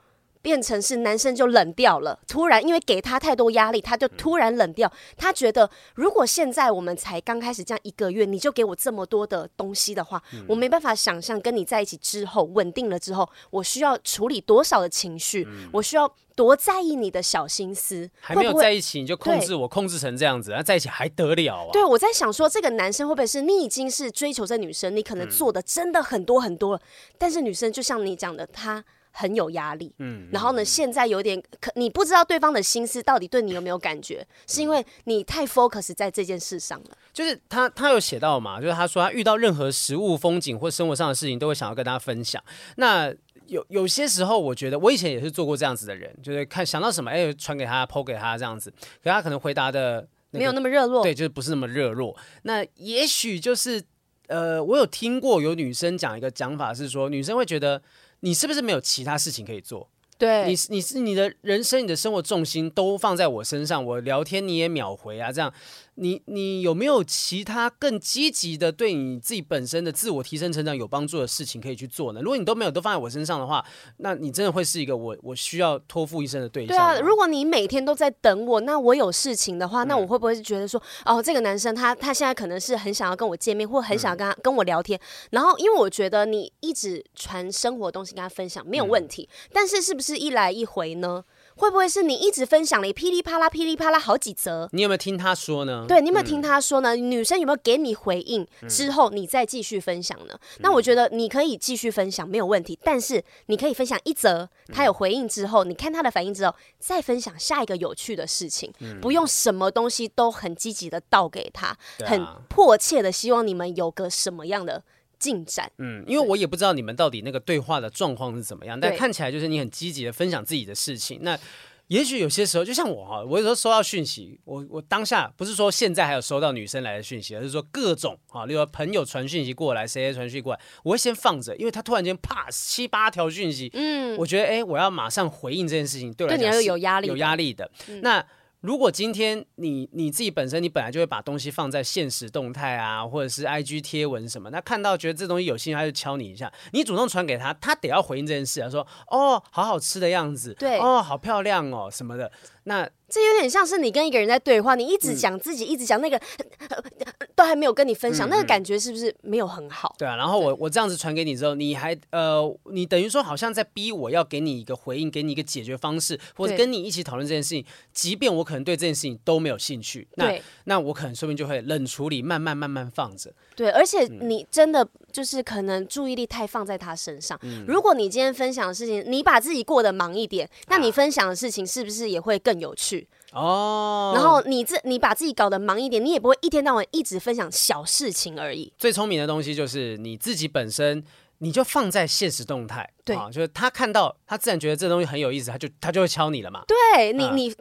变成是男生就冷掉了。突然，因为给他太多压力，他就突然冷掉。他觉得，如果现在我们才刚开始这样一个月，你就给我这么多的东西的话，我没办法想象跟你在一起之后稳定了之后，我需要处理多少的情绪，我需要。多在意你的小心思，还没有在一起你就控制我，控制成这样子，那在一起还得了啊？对，我在想说，这个男生会不会是你已经是追求这女生，你可能做的真的很多很多了，但是女生就像你讲的，她很有压力，嗯，然后呢，现在有点可，你不知道对方的心思到底对你有没有感觉，是因为你太 focus 在这件事上了。就是他，他有写到嘛，就是他说他遇到任何食物、风景或生活上的事情，都会想要跟大家分享。那有有些时候，我觉得我以前也是做过这样子的人，就是看想到什么，哎，传给他，po 给他这样子，可他可能回答的、那个、没有那么热络，对，就是不是那么热络。那也许就是，呃，我有听过有女生讲一个讲法是说，女生会觉得你是不是没有其他事情可以做？对，你你是你的人生、你的生活重心都放在我身上，我聊天你也秒回啊，这样。你你有没有其他更积极的对你自己本身的自我提升成长有帮助的事情可以去做呢？如果你都没有都放在我身上的话，那你真的会是一个我我需要托付一生的对象。对啊，如果你每天都在等我，那我有事情的话，那我会不会是觉得说，嗯、哦，这个男生他他现在可能是很想要跟我见面，或很想要跟他、嗯、跟我聊天，然后因为我觉得你一直传生活东西跟他分享没有问题，嗯、但是是不是一来一回呢？会不会是你一直分享了噼里啪啦、噼里啪啦好几则？你有没有听他说呢？对，你有没有听他说呢？嗯、女生有没有给你回应之后，你再继续分享呢？嗯、那我觉得你可以继续分享没有问题，但是你可以分享一则，他有回应之后，嗯、你看他的反应之后，再分享下一个有趣的事情，嗯、不用什么东西都很积极的倒给他，啊、很迫切的希望你们有个什么样的。进展，嗯，因为我也不知道你们到底那个对话的状况是怎么样，但看起来就是你很积极的分享自己的事情。那也许有些时候，就像我哈，我有时候收到讯息，我我当下不是说现在还有收到女生来的讯息，而是说各种啊，例如朋友传讯息过来，谁传讯息过来，我会先放着，因为他突然间啪七八条讯息，嗯，我觉得哎，我要马上回应这件事情，对我来讲是有压力，有压力的。嗯、那如果今天你你自己本身你本来就会把东西放在现实动态啊，或者是 IG 贴文什么，那看到觉得这东西有兴趣，他就敲你一下，你主动传给他，他得要回应这件事啊，说哦，好好吃的样子，对，哦，好漂亮哦什么的，那。这有点像是你跟一个人在对话，你一直讲自己，嗯、一直讲那个，都还没有跟你分享，嗯、那个感觉是不是没有很好？对啊，然后我我这样子传给你之后，你还呃，你等于说好像在逼我要给你一个回应，给你一个解决方式，或者跟你一起讨论这件事情，即便我可能对这件事情都没有兴趣，那对那我可能说不定就会冷处理，慢慢慢慢放着。对，而且你真的就是可能注意力太放在他身上。嗯、如果你今天分享的事情，你把自己过得忙一点，那你分享的事情是不是也会更有趣？哦，然后你自你把自己搞得忙一点，你也不会一天到晚一直分享小事情而已。最聪明的东西就是你自己本身，你就放在现实动态，对啊，就是他看到，他自然觉得这东西很有意思，他就他就会敲你了嘛。对你，你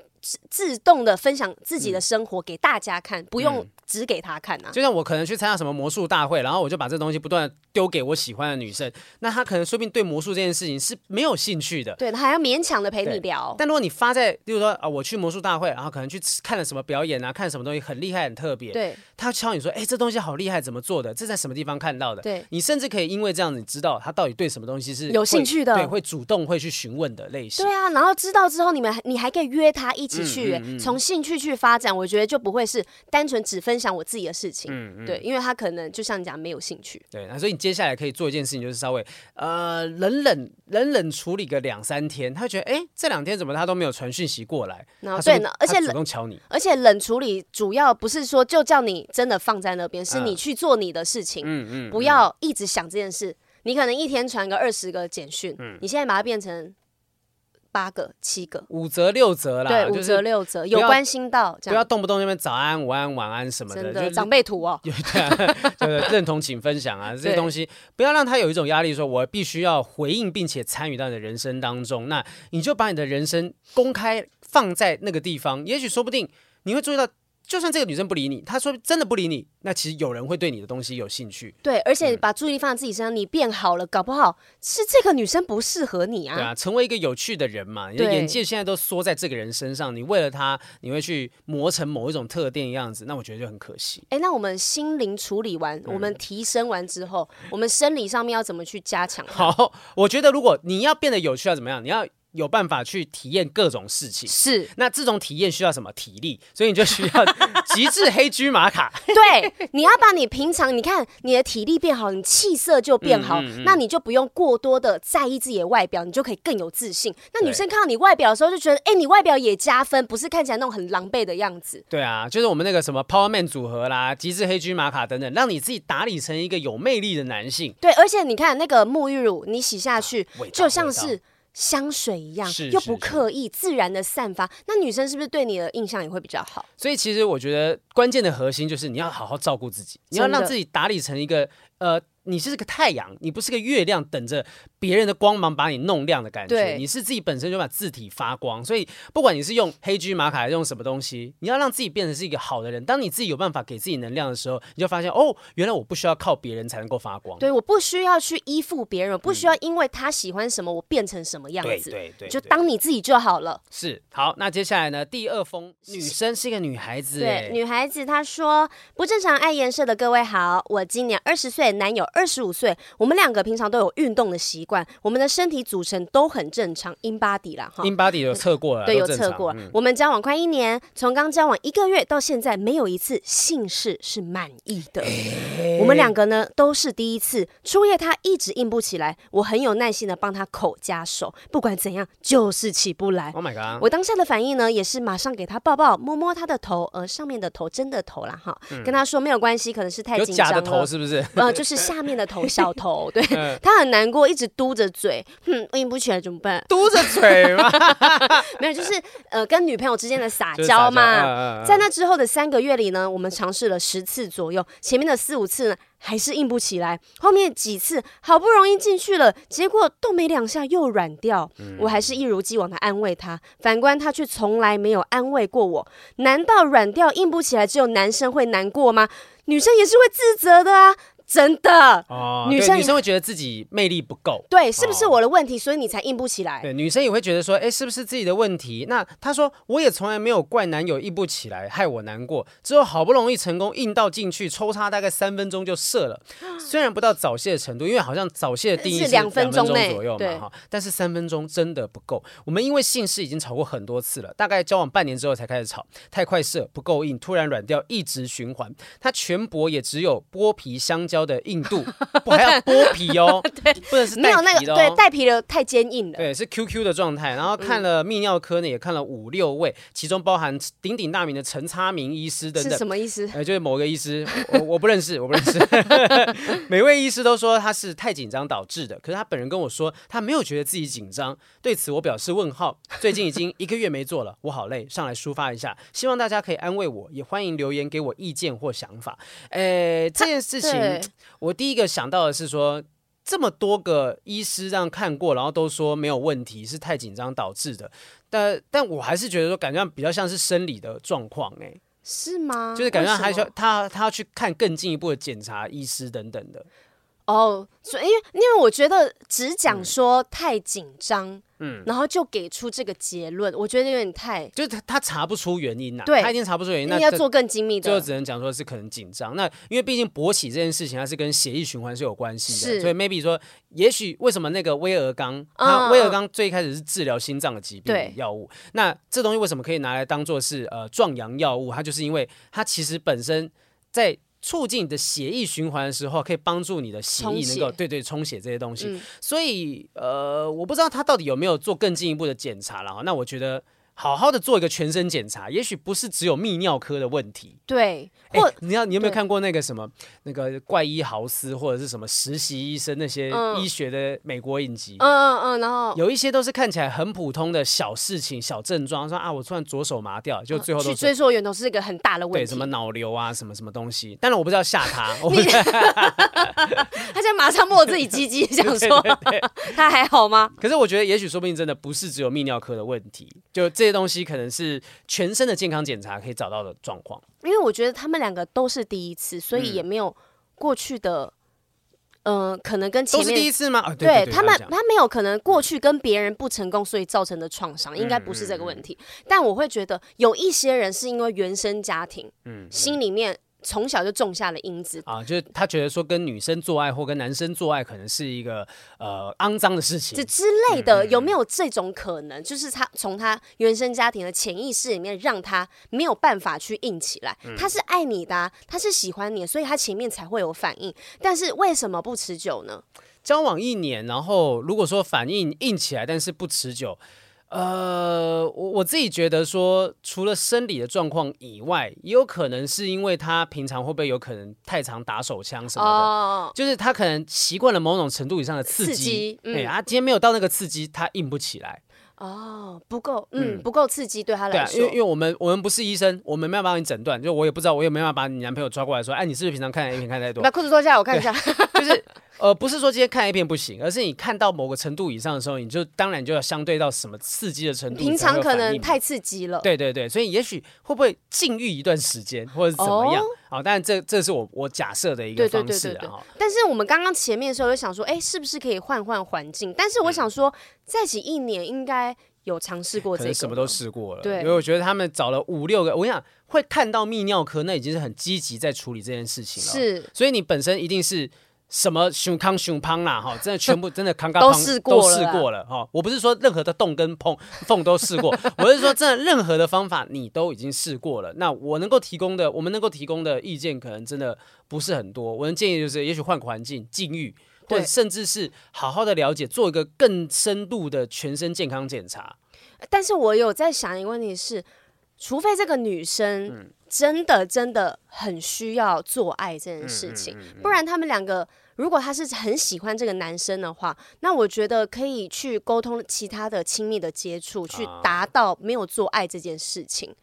自动的分享自己的生活给大家看，不用只给他看啊。就像我可能去参加什么魔术大会，然后我就把这东西不断丢给我喜欢的女生，那她可能说不定对魔术这件事情是没有兴趣的，对，他还要勉强的陪你聊。但如果你发在，例如说啊，我去魔术大会，然后可能去看了什么表演啊，看什么东西很厉害、很特别，对，他敲你说，哎，这东西好厉害，怎么做的？这在什么地方看到的？对，你甚至可以因为这样子，你知道他到底对什么东西是有兴趣的，对，会主动会去询问的类型。对啊，然后知道之后，你们你还可以约他一起去，从、嗯嗯嗯、兴趣去发展，我觉得就不会是单纯只分享我自己的事情。嗯嗯，对，因为他可能就像你讲，没有兴趣。对，那所以你接下来可以做一件事情，就是稍微呃冷冷冷冷处理个两三天，他会觉得哎，这两天怎么他都没有传讯息过来？然后对呢，而且主动敲你，而且冷处理主要不是说就叫你真的放在那边，是你去做你的事情，嗯嗯，不要一直想这件事。你可能一天传个二十个简讯，嗯，你现在把它变成。八个、七个，五折六折啦，对，五折六折，有关心到，不要动不动那边早安、午安、晚安什么的，真的长辈图哦，对对，认同请分享啊，这些东西不要让他有一种压力，说我必须要回应并且参与到你的人生当中，那你就把你的人生公开放在那个地方，也许说不定你会注意到。就算这个女生不理你，她说真的不理你，那其实有人会对你的东西有兴趣。对，而且把注意力放在自己身上，嗯、你变好了，搞不好是这个女生不适合你啊。对啊，成为一个有趣的人嘛，你的眼界现在都缩在这个人身上，你为了他，你会去磨成某一种特定样子，那我觉得就很可惜。哎，那我们心灵处理完，我们提升完之后，嗯、我们生理上面要怎么去加强？好，我觉得如果你要变得有趣，要怎么样？你要。有办法去体验各种事情，是那这种体验需要什么体力？所以你就需要极致黑 G 玛卡。对，你要把你平常你看你的体力变好，你气色就变好，嗯嗯嗯，那你就不用过多的在意自己的外表，你就可以更有自信。那女生看到你外表的时候，就觉得哎，你外表也加分，不是看起来那种很狼狈的样子。对啊，就是我们那个什么 Power Man 组合啦，极致黑 G 玛卡等等，让你自己打理成一个有魅力的男性。对，而且你看那个沐浴乳，你洗下去就像是。香水一样，又不刻意，自然的散发，那女生是不是对你的印象也会比较好？所以其实我觉得关键的核心就是你要好好照顾自己，你要让自己打理成一个呃。你是个太阳，你不是个月亮，等着别人的光芒把你弄亮的感觉。对你是自己本身就把字体发光，所以不管你是用黑 G 玛卡还是用什么东西，你要让自己变成是一个好的人。当你自己有办法给自己能量的时候，你就发现哦，原来我不需要靠别人才能够发光。对，我不需要去依附别人，我不需要因为他喜欢什么，我变成什么样子。对对对，就当你自己就好了。是好，那接下来呢？第二封女生是一个女孩子，对，女孩子她说：不正常爱颜色的各位好，我今年二十岁，男友二十五岁。我们两个平常都有运动的习惯，我们的身体组成都很正常，InBody 啦哈。InBody 有测过了，对，有测过。嗯、我们交往快一年，从刚交往一个月到现在，没有一次性事是满意的。欸、我们两个呢都是第一次，初夜他一直硬不起来，我很有耐心的帮他口加手，不管怎样就是起不来。Oh my god！我当下的反应呢也是马上给他抱抱，摸摸他的头，呃，上面的头真的头啦哈，嗯、跟他说没有关系，可能是太紧张了。有假的头是不是？呃，就是下面的头小头。头对，他很难过，一直嘟着嘴，哼，硬不起来怎么办？嘟着嘴吗？没有，就是呃，跟女朋友之间的撒娇嘛。在那之后的三个月里呢，我们尝试了十次左右，前面的四五次呢，还是硬不起来，后面几次好不容易进去了，结果动没两下又软掉。嗯、我还是一如既往的安慰他，反观他却从来没有安慰过我。难道软掉硬不起来只有男生会难过吗？女生也是会自责的啊。真的，哦，女生女生会觉得自己魅力不够，对，是不是我的问题，哦、所以你才硬不起来？对，女生也会觉得说，哎，是不是自己的问题？那她说，我也从来没有怪男友硬不起来，害我难过。之后好不容易成功硬到进去，抽插大概三分钟就射了，虽然不到早泄的程度，因为好像早泄的定义是两分钟左右嘛，哈，但是三分钟真的不够。我们因为性事已经吵过很多次了，大概交往半年之后才开始吵，太快射不够硬，突然软掉，一直循环。他全薄也只有剥皮香蕉。的硬度，不还要剥皮哦，对，不能是没有那个，对，带皮的太坚硬了，对，是 QQ 的状态。然后看了泌尿科呢，也看了五六位，其中包含鼎鼎大名的陈差明医师等等。是什么意思？呃，就是某个医师，我我不认识，我不认识。每位医师都说他是太紧张导致的，可是他本人跟我说，他没有觉得自己紧张。对此我表示问号。最近已经一个月没做了，我好累，上来抒发一下，希望大家可以安慰我，也欢迎留言给我意见或想法。呃，这件事情。我第一个想到的是说，这么多个医师这样看过，然后都说没有问题，是太紧张导致的。但但我还是觉得说，感觉比较像是生理的状况，哎，是吗？就是感觉还需要他他要去看更进一步的检查，医师等等的。哦，所以因为因为我觉得只讲说太紧张。嗯，然后就给出这个结论，我觉得有点太，就是他他查不出原因呐、啊，对，他一定查不出原因，那要做更精密的，最后只能讲说是可能紧张。那因为毕竟勃起这件事情，它是跟血液循环是有关系的，所以 maybe 说，也许为什么那个威尔刚，那威尔刚最开始是治疗心脏的疾病的药物，那这东西为什么可以拿来当做是呃壮阳药物？它就是因为它其实本身在。促进你的血液循环的时候，可以帮助你的血液能够对对充血这些东西。嗯、所以呃，我不知道他到底有没有做更进一步的检查了。那我觉得。好好的做一个全身检查，也许不是只有泌尿科的问题。对，或你要你有没有看过那个什么那个怪医豪斯或者是什么实习医生那些医学的美国影集？嗯嗯嗯，然后有一些都是看起来很普通的小事情、小症状，说啊，我突然左手麻掉，就最后去追溯源头是一个很大的问题。对，什么脑瘤啊，什么什么东西？当然我不知道吓他，你 他现在马上摸自己鸡鸡，想说 他还好吗？可是我觉得，也许说不定真的不是只有泌尿科的问题，就这。这些东西可能是全身的健康检查可以找到的状况，因为我觉得他们两个都是第一次，所以也没有过去的，嗯、呃，可能跟前是第一次吗？哦、对，他们，他没有可能过去跟别人不成功，所以造成的创伤，应该不是这个问题。嗯嗯嗯，但我会觉得有一些人是因为原生家庭，嗯，嗯，心里面。从小就种下了因子啊，就是他觉得说跟女生做爱或跟男生做爱可能是一个呃肮脏的事情，这之类的，有没有这种可能？就是他从他原生家庭的潜意识里面让他没有办法去硬起来。他是爱你的啊，他是喜欢你，所以他前面才会有反应。但是为什么不持久呢？交往一年，然后如果说反应硬起来，但是不持久。呃，我我自己觉得说，除了生理的状况以外，也有可能是因为他平常会不会有可能太常打手枪什么的，oh. 就是他可能习惯了某种程度以上的刺激，刺激嗯、啊，今天没有到那个刺激，他硬不起来。哦，oh, 不够，嗯，不够刺激对他来说。对啊，因为因为我们我们不是医生，我们没有办法帮你诊断，就我也不知道，我也没办法把你男朋友抓过来说，哎，你是不是平常看 A 片看太多？把裤子脱下来，我看一下。就是呃，不是说今天看 A 片不行，而是你看到某个程度以上的时候，你就当然就要相对到什么刺激的程度。平常可能太刺激了。对对对，所以也许会不会禁欲一段时间，或者是怎么样？好、oh? 哦，但这这是我我假设的一个方式啊。但是我们刚刚前面的时候就想说，哎，是不是可以换换环境？但是我想说，在一起一年应该。有尝试过这个，什么都试过了。对，因为我觉得他们找了五六个，我跟你讲，会看到泌尿科，那已经是很积极在处理这件事情了。是，所以你本身一定是什么胸康胸胖啦，哈，真的全部真的康康都试过试过了哈。我不是说任何的洞跟碰缝都试过，我是说真的任何的方法你都已经试过了。那我能够提供的，我们能够提供的意见可能真的不是很多。我的建议就是，也许换个环境，境遇。或者甚至是好好的了解，做一个更深度的全身健康检查。但是我有在想一个问题是，除非这个女生真的真的很需要做爱这件事情，不然他们两个如果他是很喜欢这个男生的话，那我觉得可以去沟通其他的亲密的接触，去达到没有做爱这件事情。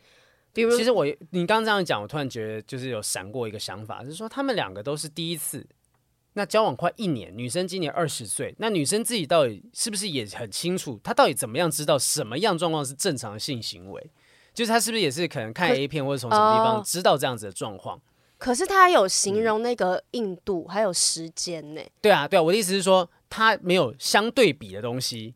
比如，其实我你刚刚这样讲，我突然觉得就是有闪过一个想法，就是说他们两个都是第一次。那交往快一年，女生今年二十岁，那女生自己到底是不是也很清楚，她到底怎么样知道什么样状况是正常的性行为？就是他是不是也是可能看 A 片或者从什么地方知道这样子的状况？可是他有形容那个硬度、嗯、还有时间呢？对啊，对啊，我的意思是说，他没有相对比的东西。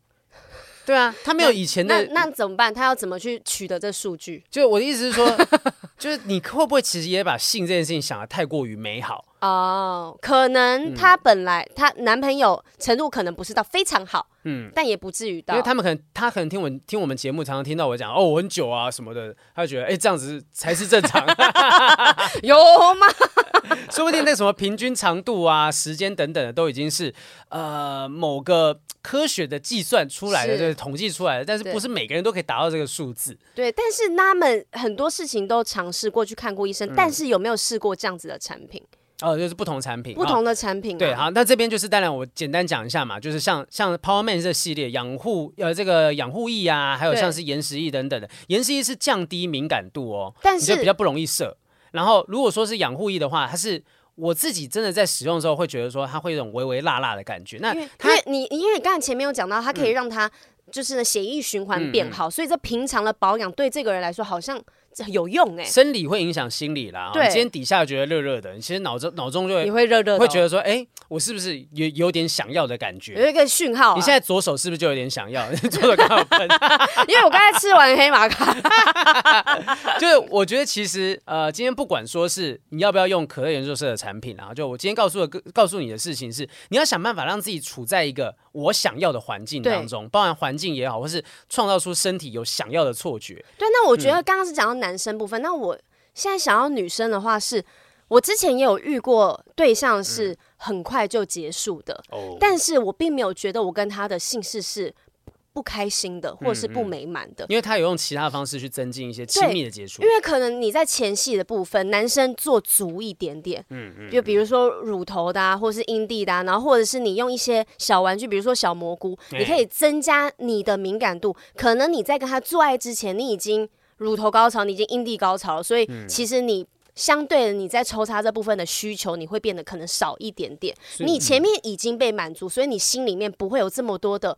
对啊，他没有以前的那那，那怎么办？他要怎么去取得这数据？就我的意思是说，就是你会不会其实也把性这件事情想的太过于美好？哦，可能她本来她男朋友程度可能不是到非常好，嗯，但也不至于到，因为他们可能他可能听我听我们节目，常常听到我讲哦，我很久啊什么的，他就觉得哎这样子才是正常，有吗？说不定那什么平均长度啊、时间等等的都已经是呃某个科学的计算出来的，是。就是统计出来的，但是不是每个人都可以达到这个数字？对，但是他们很多事情都尝试过去看过医生，嗯、但是有没有试过这样子的产品？哦，就是不同产品，不同的产品、啊哦。对，好，那这边就是当然，我简单讲一下嘛，就是像像 Power Man 这系列养护呃这个养护液啊，还有像是岩石液等等的，岩石液是降低敏感度哦，但是比较不容易射。然后如果说是养护液的话，它是我自己真的在使用的时候，会觉得说它会有一种微微辣辣的感觉。那因为你因为你刚才前面有讲到，它可以让它就是血液循环变好，嗯、所以这平常的保养对这个人来说好像。有用哎、欸，生理会影响心理啦。对，今天底下觉得热热的，你其实脑中脑中就会你会热热的，会觉得说，哎、欸，我是不是有有点想要的感觉？有一个讯号、啊。你现在左手是不是就有点想要？左手刚好喷，因为我刚才吃完黑玛卡。就是我觉得其实呃，今天不管说是你要不要用可乐研究社的产品啊，就我今天告诉的告诉你的事情是，你要想办法让自己处在一个我想要的环境当中，包含环境也好，或是创造出身体有想要的错觉。对，那我觉得刚刚是讲到男生部分，嗯、那我。现在想要女生的话是，是我之前也有遇过对象，是很快就结束的，嗯、但是我并没有觉得我跟他的性事是不开心的，或是不美满的，因为他有用其他方式去增进一些亲密的接触。因为可能你在前戏的部分，男生做足一点点，嗯嗯，就比如说乳头的啊，或是阴蒂的啊，然后或者是你用一些小玩具，比如说小蘑菇，你可以增加你的敏感度。可能你在跟他做爱之前，你已经。乳头高潮，你已经阴蒂高潮了，所以其实你相对的你在抽插这部分的需求，你会变得可能少一点点。你前面已经被满足，所以你心里面不会有这么多的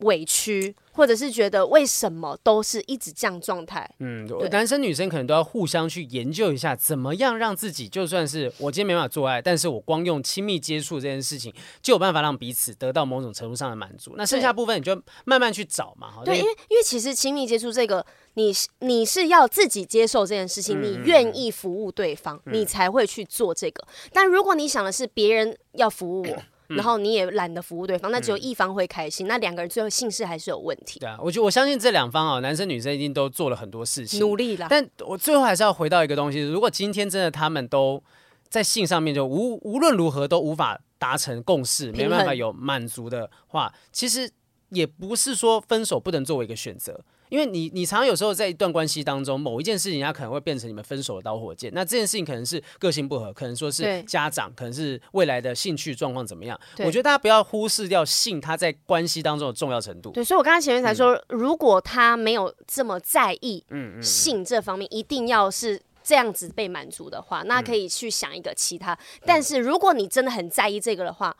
委屈。或者是觉得为什么都是一直这样状态？嗯，男生女生可能都要互相去研究一下，怎么样让自己就算是我今天没办法做爱，但是我光用亲密接触这件事情就有办法让彼此得到某种程度上的满足。那剩下部分你就慢慢去找嘛。对，因为因为其实亲密接触这个，你是你是要自己接受这件事情，你愿意服务对方，你才会去做这个。但如果你想的是别人要服务我。然后你也懒得服务对方，那只有一方会开心，嗯、那两个人最后性事还是有问题。对啊，我觉得我相信这两方啊，男生女生一定都做了很多事情，努力了。但我最后还是要回到一个东西，如果今天真的他们都在性上面就无无论如何都无法达成共识，没办法有满足的话，其实也不是说分手不能作为一个选择。因为你，你常常有时候在一段关系当中，某一件事情，它可能会变成你们分手的导火线。那这件事情可能是个性不合，可能说是家长，可能是未来的兴趣状况怎么样。我觉得大家不要忽视掉性它在关系当中的重要程度。对，所以我刚刚前面才说，嗯、如果他没有这么在意嗯性这方面，嗯嗯嗯、一定要是这样子被满足的话，那可以去想一个其他。嗯、但是如果你真的很在意这个的话，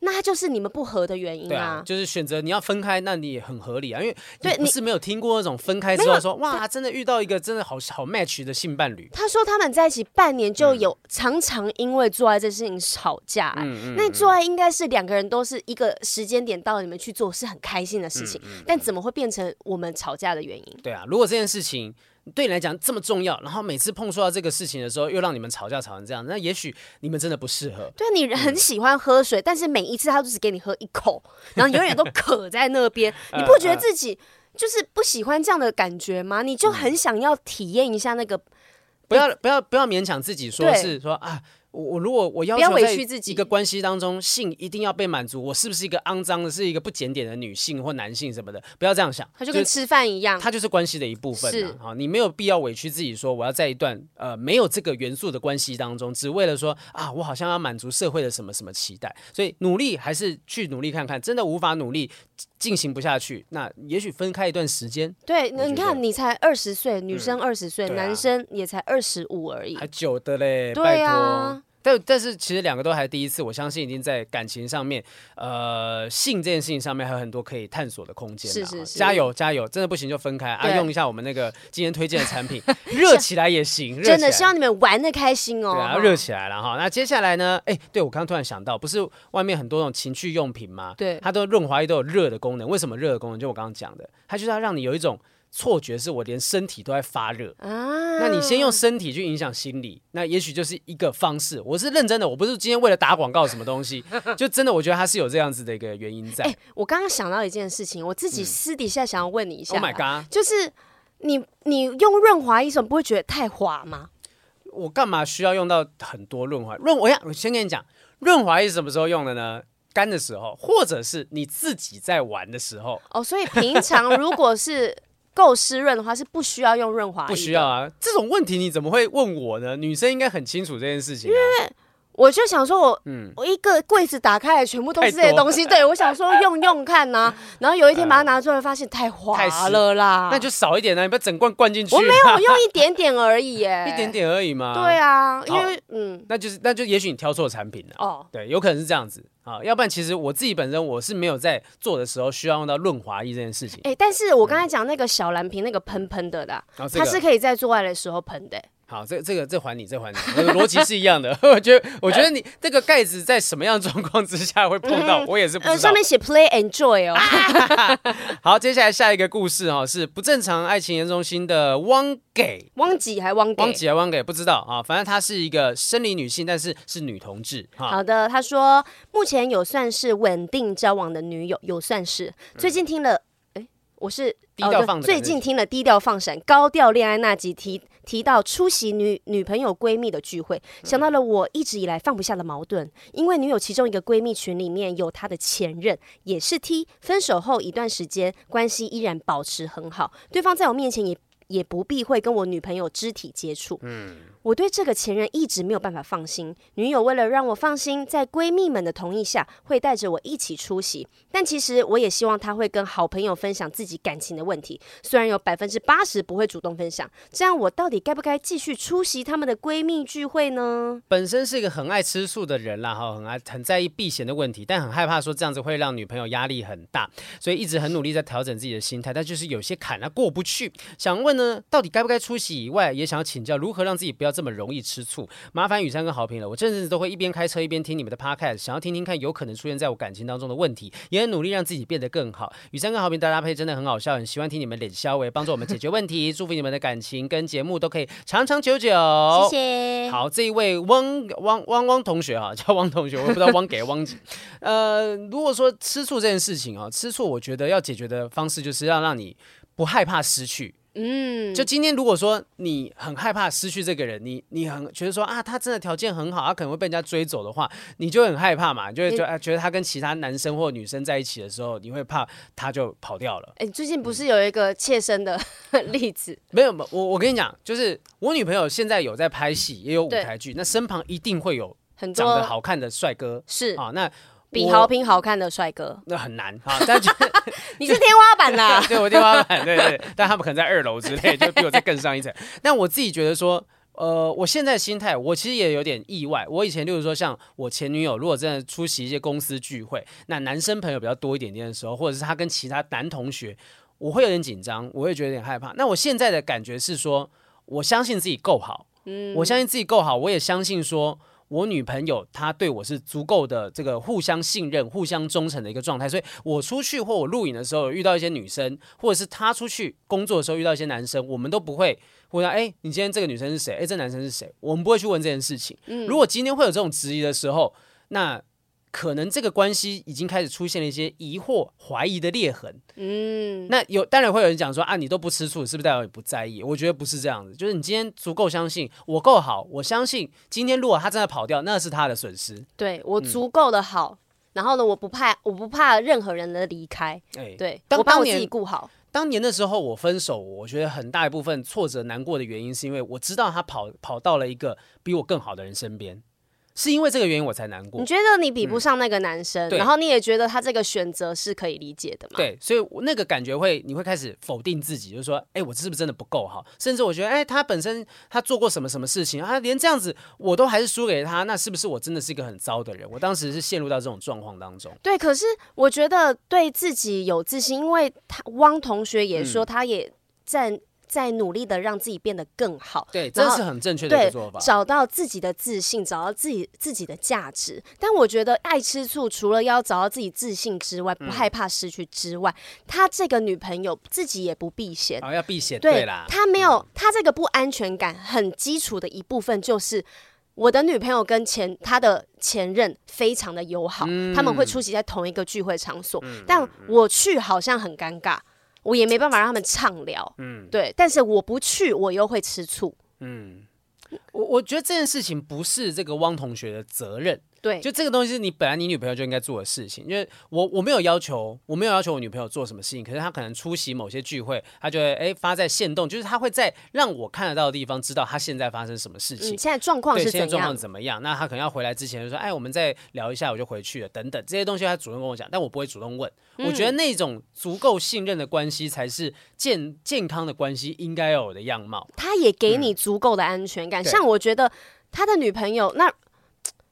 那就是你们不合的原因啊，啊！就是选择你要分开，那你也很合理啊，因为对你不是没有听过那种分开之后说哇，真的遇到一个真的好好 match 的性伴侣。他说他们在一起半年就有常常因为做爱这事情吵架，欸，嗯、那做爱应该是两个人都是一个时间点到你们去做是很开心的事情，但怎么会变成我们吵架的原因？对啊，如果这件事情。对你来讲这么重要，然后每次碰触到这个事情的时候，又让你们吵架吵成这样，那也许你们真的不适合。对，你很喜欢喝水，嗯、但是每一次他都只给你喝一口，然后永远都 渴在那边，你不觉得自己就是不喜欢这样的感觉吗？你就很想要体验一下那个，嗯、不要不要不要勉强自己说是说啊。我我如果我要求在一个关系当中，性一定要被满足，我是不是一个肮脏的，是一个不检点的女性或男性什么的？不要这样想，他就跟吃饭一样，他就是关系的一部分。是啊，你没有必要委屈自己说我要在一段呃没有这个元素的关系当中，只为了说啊我好像要满足社会的什么什么期待，所以努力还是去努力看看，真的无法努力进行不下去，那也许分开一段时间。对，那你看你才二十岁，女生二十岁，男生也才二十五而已，还久的嘞，对啊。但但是其实两个都还第一次，我相信已经在感情上面，呃，性这件事情上面还有很多可以探索的空间。是是是，加油加油！真的不行就分开啊，用一下我们那个今天推荐的产品，热起来也行。真的希望你们玩的开心哦。对啊，热起来了哈。那接下来呢？哎，对我刚刚突然想到，不是外面很多那种情趣用品吗？对，它都润滑液都有热的功能。为什么热的功能？就我刚刚讲的，它就是要让你有一种。错觉是我连身体都在发热啊！那你先用身体去影响心理，那也许就是一个方式。我是认真的，我不是今天为了打广告什么东西，就真的我觉得它是有这样子的一个原因在。哎、欸，我刚刚想到一件事情，我自己私底下想要问你一下。Oh my god！就是你你用润滑液，什么不会觉得太滑吗？我干嘛需要用到很多润滑？润我要我先跟你讲，润滑液什么时候用的呢？干的时候，或者是你自己在玩的时候。哦，所以平常如果是。够湿润的话是不需要用润滑液，不需要啊。这种问题你怎么会问我呢？女生应该很清楚这件事情啊。因为我就想说我，我嗯，我一个柜子打开来，全部都是这些东西。对，我想说 用用看呐、啊，然后有一天把它拿出来，发现太滑了啦。那就少一点呢、啊，你不要整罐灌进去。我没有，我用一点点而已耶，一点点而已嘛。对啊，因为嗯，那就是那就也许你挑错产品了。哦，对，有可能是这样子啊。要不然其实我自己本身我是没有在做的时候需要用到润滑液这件事情。哎、欸，但是我刚才讲那个小蓝瓶那个喷喷的的，嗯、它是可以在做爱的时候喷的。好，这这个这还你，这还你，逻辑是一样的。我觉得，我觉得你这个盖子在什么样的状况之下会碰到，我也是不知道。上面写 Play Enjoy 哦。好，接下来下一个故事哈，是不正常爱情研究中心的汪给，汪几还汪给？汪几还汪给？不知道啊，反正她是一个生理女性，但是是女同志。好的，她说目前有算是稳定交往的女友，有算是最近听了。我是低调放、哦，最近听了低调放闪高调恋爱那集提提到出席女女朋友闺蜜的聚会，想到了我一直以来放不下的矛盾，因为女友其中一个闺蜜群里面有她的前任，也是 T，分手后一段时间关系依然保持很好，对方在我面前也也不避讳跟我女朋友肢体接触。嗯。我对这个前任一直没有办法放心，女友为了让我放心，在闺蜜们的同意下，会带着我一起出席。但其实我也希望她会跟好朋友分享自己感情的问题，虽然有百分之八十不会主动分享。这样我到底该不该继续出席他们的闺蜜聚会呢？本身是一个很爱吃素的人啦，哈，很爱很在意避嫌的问题，但很害怕说这样子会让女朋友压力很大，所以一直很努力在调整自己的心态，但就是有些坎啊过不去。想问呢，到底该不该出席以外，也想要请教如何让自己不要。这么容易吃醋，麻烦雨珊跟豪平了。我这阵子都会一边开车一边听你们的 podcast，想要听听看有可能出现在我感情当中的问题，也很努力让自己变得更好。雨珊跟豪平的搭配真的很好笑，很喜欢听你们脸消微，帮助我们解决问题。祝福你们的感情跟节目都可以长长久久。谢谢。好，这一位汪汪汪汪同学哈，叫汪同学，我也不知道汪给汪几。呃，如果说吃醋这件事情啊，吃醋，我觉得要解决的方式就是要让你不害怕失去。嗯，就今天如果说你很害怕失去这个人，你你很觉得说啊，他真的条件很好，他可能会被人家追走的话，你就很害怕嘛，就会觉得觉得他跟其他男生或女生在一起的时候，你会怕他就跑掉了。哎、欸，最近不是有一个切身的 例子？嗯、没有，我我跟你讲，就是我女朋友现在有在拍戏，也有舞台剧，那身旁一定会有很长得好看的帅哥，是啊，那。比豪平好看的帅哥，那很难啊！但就 你是天花板呐，对，我天花板，对，对对。但他们可能在二楼之类，就比我再更上一层。但我自己觉得说，呃，我现在心态，我其实也有点意外。我以前就是说，像我前女友，如果真的出席一些公司聚会，那男生朋友比较多一点点的时候，或者是他跟其他男同学，我会有点紧张，我会觉得有点害怕。那我现在的感觉是说，我相信自己够好，嗯，我相信自己够好，我也相信说。我女朋友她对我是足够的这个互相信任、互相忠诚的一个状态，所以我出去或我录影的时候遇到一些女生，或者是她出去工作的时候遇到一些男生，我们都不会问他：哎，你今天这个女生是谁？哎，这男生是谁？我们不会去问这件事情。如果今天会有这种质疑的时候，那。可能这个关系已经开始出现了一些疑惑、怀疑的裂痕。嗯，那有当然会有人讲说啊，你都不吃醋，是不是代表你不在意？我觉得不是这样子，就是你今天足够相信我够好，我相信今天如果他真的跑掉，那是他的损失。对，我足够的好，嗯、然后呢，我不怕，我不怕任何人的离开。哎，对，当我把我自己顾好。当年的时候我分手，我觉得很大一部分挫折、难过的原因，是因为我知道他跑跑到了一个比我更好的人身边。是因为这个原因我才难过。你觉得你比不上那个男生，嗯、然后你也觉得他这个选择是可以理解的嘛？对，所以那个感觉会，你会开始否定自己，就是说，哎，我是不是真的不够好？甚至我觉得，哎，他本身他做过什么什么事情，啊连这样子我都还是输给他，那是不是我真的是一个很糟的人？我当时是陷入到这种状况当中。对，可是我觉得对自己有自信，因为他汪同学也说他也在。嗯在努力的让自己变得更好，对，这是很正确的做法。找到自己的自信，找到自己自己的价值。但我觉得爱吃醋，除了要找到自己自信之外，不害怕失去之外，嗯、他这个女朋友自己也不避嫌，哦，要避嫌，对，对啦。他没有，他这个不安全感很基础的一部分就是，我的女朋友跟前他的前任非常的友好，嗯、他们会出席在同一个聚会场所，嗯、但我去好像很尴尬。我也没办法让他们畅聊，嗯，对，但是我不去，我又会吃醋，嗯，我我觉得这件事情不是这个汪同学的责任，对，就这个东西是你本来你女朋友就应该做的事情。因为我我没有要求，我没有要求我女朋友做什么事情，可是她可能出席某些聚会，她就会哎发在线动，就是她会在让我看得到的地方知道她现在发生什么事情，嗯、现在状况是？现在状况怎么样？那她可能要回来之前就说，哎，我们再聊一下，我就回去了，等等这些东西，她主动跟我讲，但我不会主动问。嗯、我觉得那种足够信任的关系才是健健康的关系应该要有的样貌。他也给你足够的安全感，嗯、像我觉得他的女朋友那。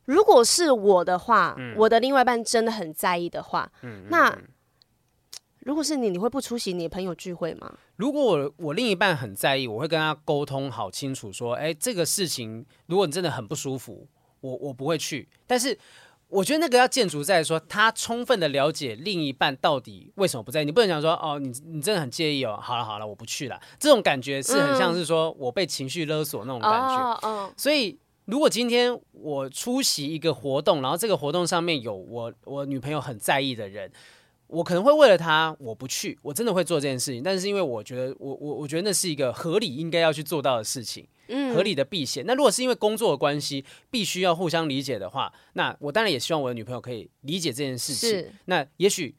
如果是我的话，嗯、我的另外一半真的很在意的话，嗯、那如果是你，你会不出席你的朋友聚会吗？如果我我另一半很在意，我会跟他沟通好清楚，说，哎，这个事情如果你真的很不舒服，我我不会去。但是我觉得那个要建筑在说，他充分的了解另一半到底为什么不在意。你不能讲说，哦，你你真的很介意哦，好了好了，我不去了。这种感觉是很像是说我被情绪勒索那种感觉。嗯哦、所以。如果今天我出席一个活动，然后这个活动上面有我我女朋友很在意的人，我可能会为了她我不去，我真的会做这件事情。但是因为我觉得我我我觉得那是一个合理应该要去做到的事情，嗯，合理的避险。那如果是因为工作的关系，必须要互相理解的话，那我当然也希望我的女朋友可以理解这件事情。那也许。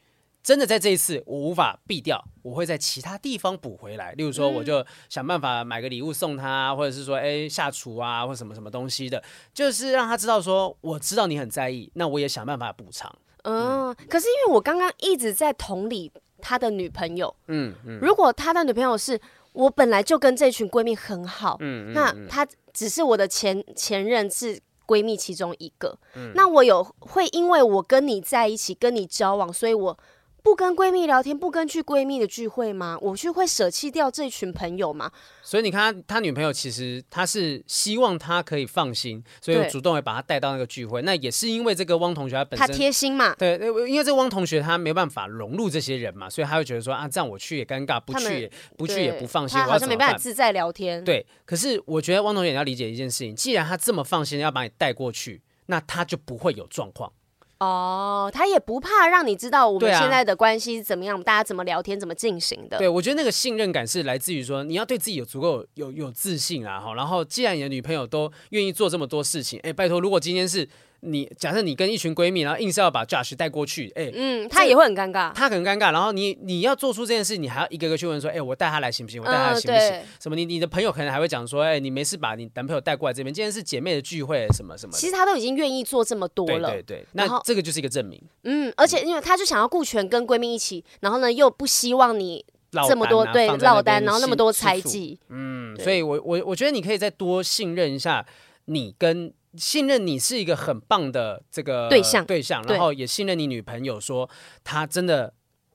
真的在这一次我无法避掉，我会在其他地方补回来。例如说，我就想办法买个礼物送他，或者是说，哎，下厨啊，或什么什么东西的，就是让他知道说，我知道你很在意，那我也想办法补偿。嗯，可是因为我刚刚一直在同理他的女朋友，嗯嗯，如果他的女朋友是我本来就跟这群闺蜜很好，嗯，那他只是我的前前任是闺蜜其中一个，嗯，那我有会因为我跟你在一起，跟你交往，所以我。不跟闺蜜聊天，不跟去闺蜜的聚会吗？我去会舍弃掉这群朋友吗？所以你看他，他女朋友其实他是希望他可以放心，所以主动会把他带到那个聚会。那也是因为这个汪同学他本身他贴心嘛，对，因为这个汪同学他没办法融入这些人嘛，所以他会觉得说啊，这样我去也尴尬，不去也不去也不放心，他好像没办法自在聊天。对，可是我觉得汪同学你要理解一件事情，既然他这么放心要把你带过去，那他就不会有状况。哦，他也不怕让你知道我们现在的关系怎么样，啊、大家怎么聊天，怎么进行的。对，我觉得那个信任感是来自于说，你要对自己有足够有有自信啊，哈。然后，既然你的女朋友都愿意做这么多事情，哎，拜托，如果今天是。你假设你跟一群闺蜜，然后硬是要把 Josh 带过去，哎，嗯，她也会很尴尬，她很尴尬。然后你你要做出这件事，你还要一个个去问说，哎，我带她来行不行？我带她来行不行？什么？你你的朋友可能还会讲说，哎，你没事把你男朋友带过来这边，今天是姐妹的聚会，什么什么。其实她都已经愿意做这么多了，对对对。那这个就是一个证明。嗯，而且因为她就想要顾全跟闺蜜一起，然后呢又不希望你这么多对落单，然后那么多猜忌。嗯，所以我我我觉得你可以再多信任一下你跟。信任你是一个很棒的这个对象，对象，然后也信任你女朋友，说她真的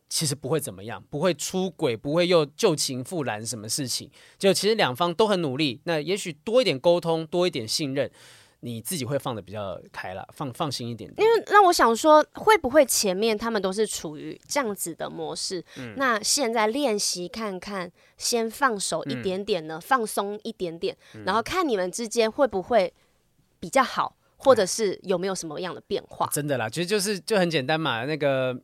其实不会怎么样，不会出轨，不会又旧情复燃，什么事情？就其实两方都很努力，那也许多一点沟通，多一点信任，你自己会放的比较开了，放放心一点点。因为那我想说，会不会前面他们都是处于这样子的模式？嗯，那现在练习看看，先放手一点点呢，嗯，放松一点点，然后看你们之间会不会。比较好，或者是有没有什么样的变化？真的啦，其实就是就很简单嘛，那个。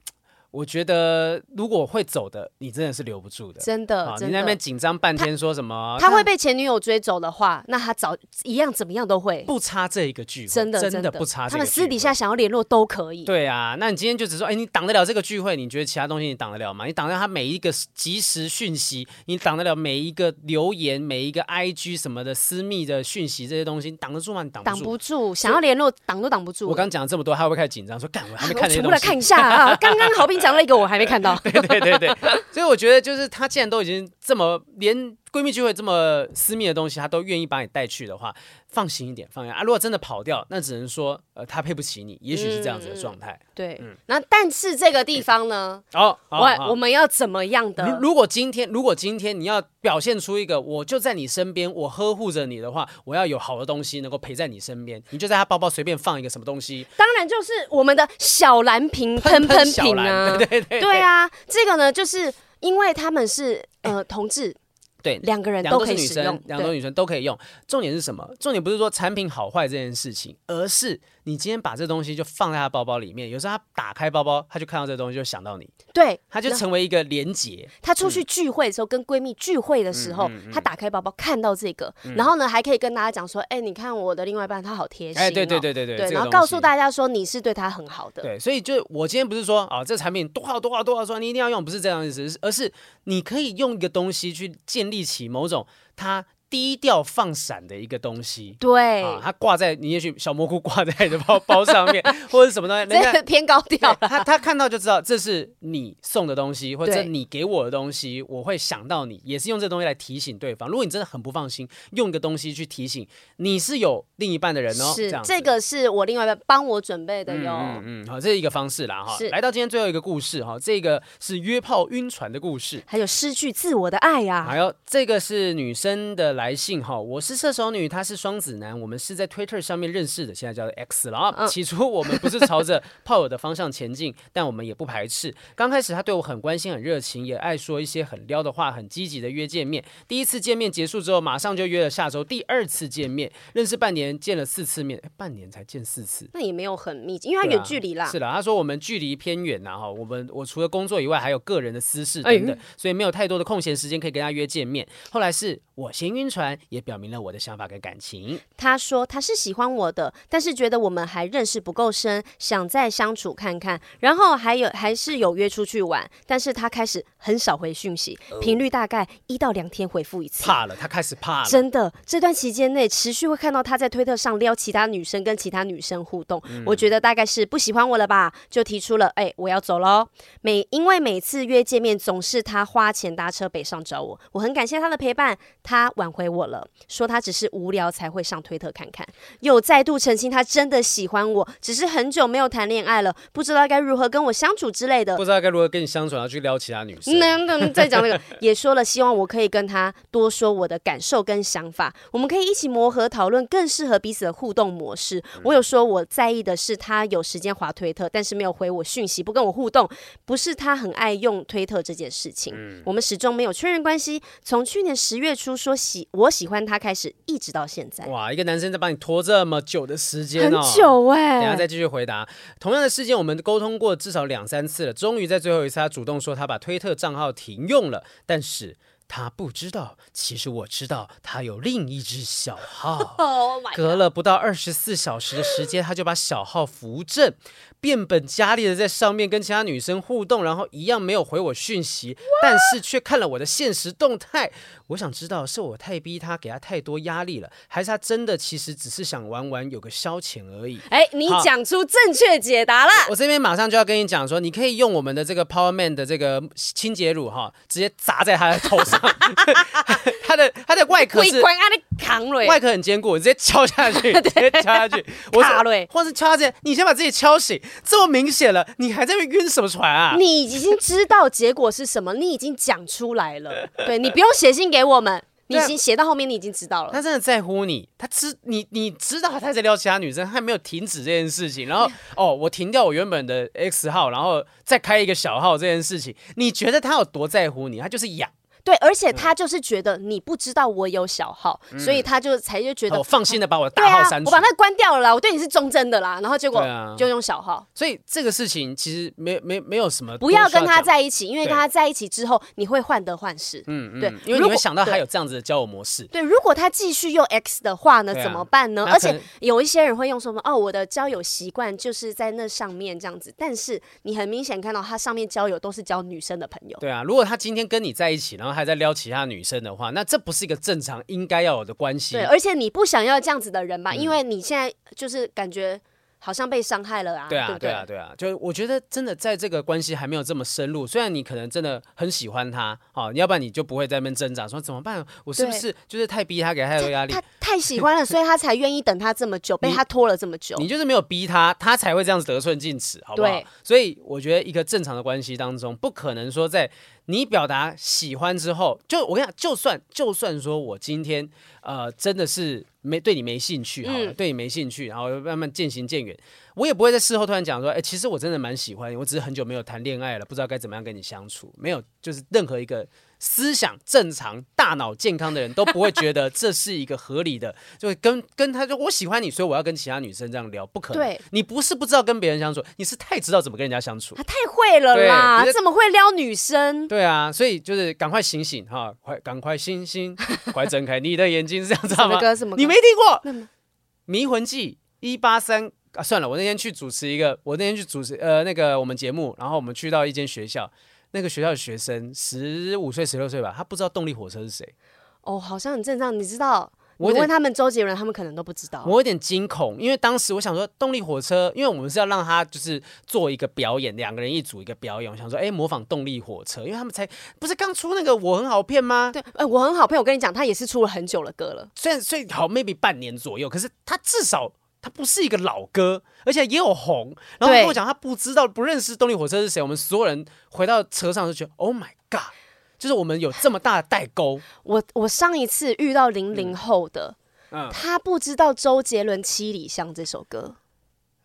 我觉得如果会走的，你真的是留不住的。真的，你那边紧张半天，说什么他？他会被前女友追走的话，那他早一样怎么样都会不差这一个聚会。真的，真的不差。他们私底下想要联络都可以。对啊，那你今天就只说，哎，你挡得了这个聚会？你觉得其他东西你挡得了吗？你挡得了他每一个即时讯息？你挡得了每一个留言、每一个 IG 什么的私密的讯息这些东西？你挡得住吗？你挡不住。挡不住，想要联络挡都挡不住。我刚讲了这么多，他会不会开始紧张？说干，我还没看那些东西。出来看一下啊！刚刚好评讲了一个，我还没看。对对对对，所以我觉得就是他既然都已经这么连闺蜜聚会这么私密的东西，他都愿意把你带去的话，放心一点，放心啊。如果真的跑掉，那只能说呃他配不起你，也许是这样子的状态。嗯、对，嗯、那但是这个地方呢？哦，我我们要怎么样的？如果今天如果今天你要表现出一个我就在你身边，我呵护着你的话，我要有好的东西能够陪在你身边，你就在他包包随便放一个什么东西，当然就是我们的小蓝瓶喷喷瓶啊，对对对，对啊，这个呢就是因为他们是呃同志。对，两个人都可以使用，两个女生都可以用。重点是什么？重点不是说产品好坏这件事情，而是。你今天把这东西就放在他包包里面，有时候他打开包包，他就看到这东西，就想到你，对，他就成为一个连结。他出去聚会的时候，嗯、跟闺蜜聚会的时候，嗯嗯嗯、他打开包包看到这个，嗯、然后呢，还可以跟大家讲说，哎、欸，你看我的另外一半，他好贴心、哦，哎，对对对对对，对，然后告诉大家说你是对他很好的，对，所以就我今天不是说啊，这产品多好多好多好，说你一定要用，不是这样意思，而是你可以用一个东西去建立起某种他。低调放闪的一个东西，对，啊，它挂在你也许小蘑菇挂在你的包包上面，或者什么东西，人家偏高调，他他看到就知道这是你送的东西，或者你给我的东西，我会想到你，也是用这东西来提醒对方。如果你真的很不放心，用一个东西去提醒你是有另一半的人哦，是这，这个是我另外一半帮我准备的哟，嗯嗯，好，这是一个方式啦哈。来到今天最后一个故事哈，这个是。约炮晕船的故事，还有失去自我的爱呀，还有这个是女生的来信哈，我。是射手女，她是双子男，我们是在 Twitter 上面认识的，现在叫做 X 了啊。嗯、起初我们不是朝着炮友的方向前进，但我们也不排斥。刚开始他对我很关心、很热情，也爱说一些很撩的话，很积极的约见面。第一次见面结束之后，马上就约了下周第二次见面。认识半年，见了四次面，半年才见四次，那也没有很密集，因为他远距离啦。是的，他说我们距离偏远呐，哈，我们我除了工作以外，还有个人的私事等等，哎、所以没有太多的空闲时间可以跟他约见面。后来是我先晕船，也表明了我的想法跟感。感情，他说他是喜欢我的，但是觉得我们还认识不够深，想再相处看看。然后还有还是有约出去玩，但是他开始很少回讯息，频率大概一到两天回复一次。怕了，他开始怕了。真的，这段期间内持续会看到他在推特上撩其他女生，跟其他女生互动。嗯、我觉得大概是不喜欢我了吧，就提出了，哎、欸，我要走喽。每因为每次约见面总是他花钱搭车北上找我，我很感谢他的陪伴。他挽回我了，说他只是无聊。才会上推特看看，又再度澄清他真的喜欢我，只是很久没有谈恋爱了，不知道该如何跟我相处之类的。不知道该如何跟你相处，然后去撩其他女生。再讲那个，也说了，希望我可以跟他多说我的感受跟想法，我们可以一起磨合讨论更适合彼此的互动模式。嗯、我有说我在意的是他有时间滑推特，但是没有回我讯息，不跟我互动，不是他很爱用推特这件事情。嗯、我们始终没有确认关系，从去年十月初说喜我喜欢他开始，一直到现在。哇，一个男生在帮你拖这么久的时间哦，很久哎、欸。等下再继续回答。同样的事件，我们沟通过至少两三次了，终于在最后一次，他主动说他把推特账号停用了，但是他不知道，其实我知道他有另一只小号。Oh、隔了不到二十四小时的时间，他就把小号扶正。变本加厉的在上面跟其他女生互动，然后一样没有回我讯息，但是却看了我的现实动态。我想知道是我太逼他，给他太多压力了，还是他真的其实只是想玩玩，有个消遣而已？哎，你讲出正确解答了。我这边马上就要跟你讲说，你可以用我们的这个 Power Man 的这个清洁乳哈，直接砸在他的头上。他的他的外壳是外壳很坚固，直接敲下去，直接敲下去。我卡瑞，或是敲下去，你先把自己敲醒。这么明显了，你还在那晕什么船啊？你已经知道结果是什么，你已经讲出来了。对，你不用写信给我们，你已经写到后面，你已经知道了。他真的在乎你，他知你，你知道他在撩其他女生，他还没有停止这件事情。然后哦，我停掉我原本的 X 号，然后再开一个小号这件事情，你觉得他有多在乎你？他就是痒。对，而且他就是觉得你不知道我有小号，嗯、所以他就才就觉得、哦、放心的把我的大号删除、啊，我把那关掉了啦，我对你是忠贞的啦，然后结果就用小号，所以这个事情其实没没没有什么，不要跟他在一起，因为跟他在一起之后你会患得患失，嗯嗯，对，因为你会想到他有这样子的交友模式，对，如果他继续用 X 的话呢，怎么办呢？而且有一些人会用什么哦，我的交友习惯就是在那上面这样子，但是你很明显看到他上面交友都是交女生的朋友，对啊，如果他今天跟你在一起，然后还在撩其他。女生的话，那这不是一个正常应该要有的关系。对，而且你不想要这样子的人吧？嗯、因为你现在就是感觉。好像被伤害了啊！对啊，对对，对啊，对啊，就我觉得真的在这个关系还没有这么深入，虽然你可能真的很喜欢他，哦，要不然你就不会在那边挣扎，说怎么办？我是不是就是太逼他，给他太多压力？他太喜欢了，所以他才愿意等他这么久，被他拖了这么久。你就是没有逼他，他才会这样子得寸进尺，好不好？所以我觉得一个正常的关系当中，不可能说在你表达喜欢之后，就我跟你讲，就算就算说我今天呃真的是没对你没兴趣，好了，嗯、对你没兴趣，然后慢慢渐行渐远。我也不会在事后突然讲说，哎、欸，其实我真的蛮喜欢你，我只是很久没有谈恋爱了，不知道该怎么样跟你相处，没有，就是任何一个思想正常、大脑健康的人都不会觉得这是一个合理的，就跟跟他说我喜欢你，所以我要跟其他女生这样聊，不可能。对，你不是不知道跟别人相处，你是太知道怎么跟人家相处。他太会了啦，对这么会撩女生。对啊，所以就是赶快醒醒哈，快赶快醒醒，快睁开你的眼睛，是这样子吗？什么歌？你没听过？迷魂记一八三啊，算了，我那天去主持一个，我那天去主持呃那个我们节目，然后我们去到一间学校。那个学校的学生十五岁、十六岁吧，他不知道动力火车是谁。哦，好像很正常。你知道，我问他们周杰伦，他们可能都不知道。我有点惊恐，因为当时我想说，动力火车，因为我们是要让他就是做一个表演，两个人一组一个表演。我想说，哎，模仿动力火车，因为他们才不是刚出那个我很好骗吗？对，哎，我很好骗。我跟你讲，他也是出了很久的歌了，虽然所以好 maybe 半年左右，可是他至少。他不是一个老歌，而且也有红。然后跟我讲，他不知道、不认识动力火车是谁。我们所有人回到车上就觉得，Oh my God！就是我们有这么大的代沟。我我上一次遇到零零后的，嗯嗯、他不知道周杰伦《七里香》这首歌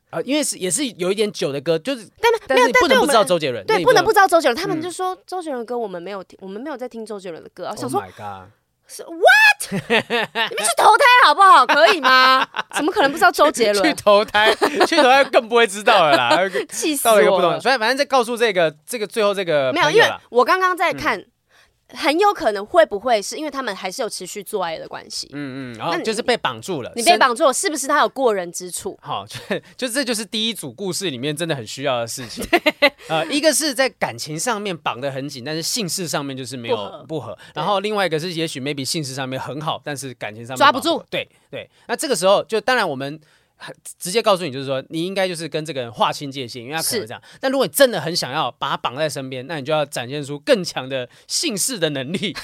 啊、呃，因为是也是有一点久的歌，就是但但是你不能不知道周杰伦，对，不能不知道周杰伦。他们就说周杰伦的歌我们没有听，我们没有在听周杰伦的歌。啊想说。Oh my God 是 What？你们去投胎好不好？可以吗？怎么可能不知道周杰伦？去投胎，去投胎更不会知道了啦！气死我了一个不懂，所以反正在告诉这个这个最后这个没有，因为我刚刚在看。嗯很有可能会不会是因为他们还是有持续做爱的关系？嗯嗯，然后就是被绑住了。你被绑住了，是不是他有过人之处？好，就就这就是第一组故事里面真的很需要的事情。呃，一个是在感情上面绑得很紧，但是性事上面就是没有不合。然后另外一个是也许 maybe 性事上面很好，但是感情上面抓不住。对对，那这个时候就当然我们。直接告诉你，就是说你应该就是跟这个人划清界限，因为他可能这样。但如果你真的很想要把他绑在身边，那你就要展现出更强的性事的能力，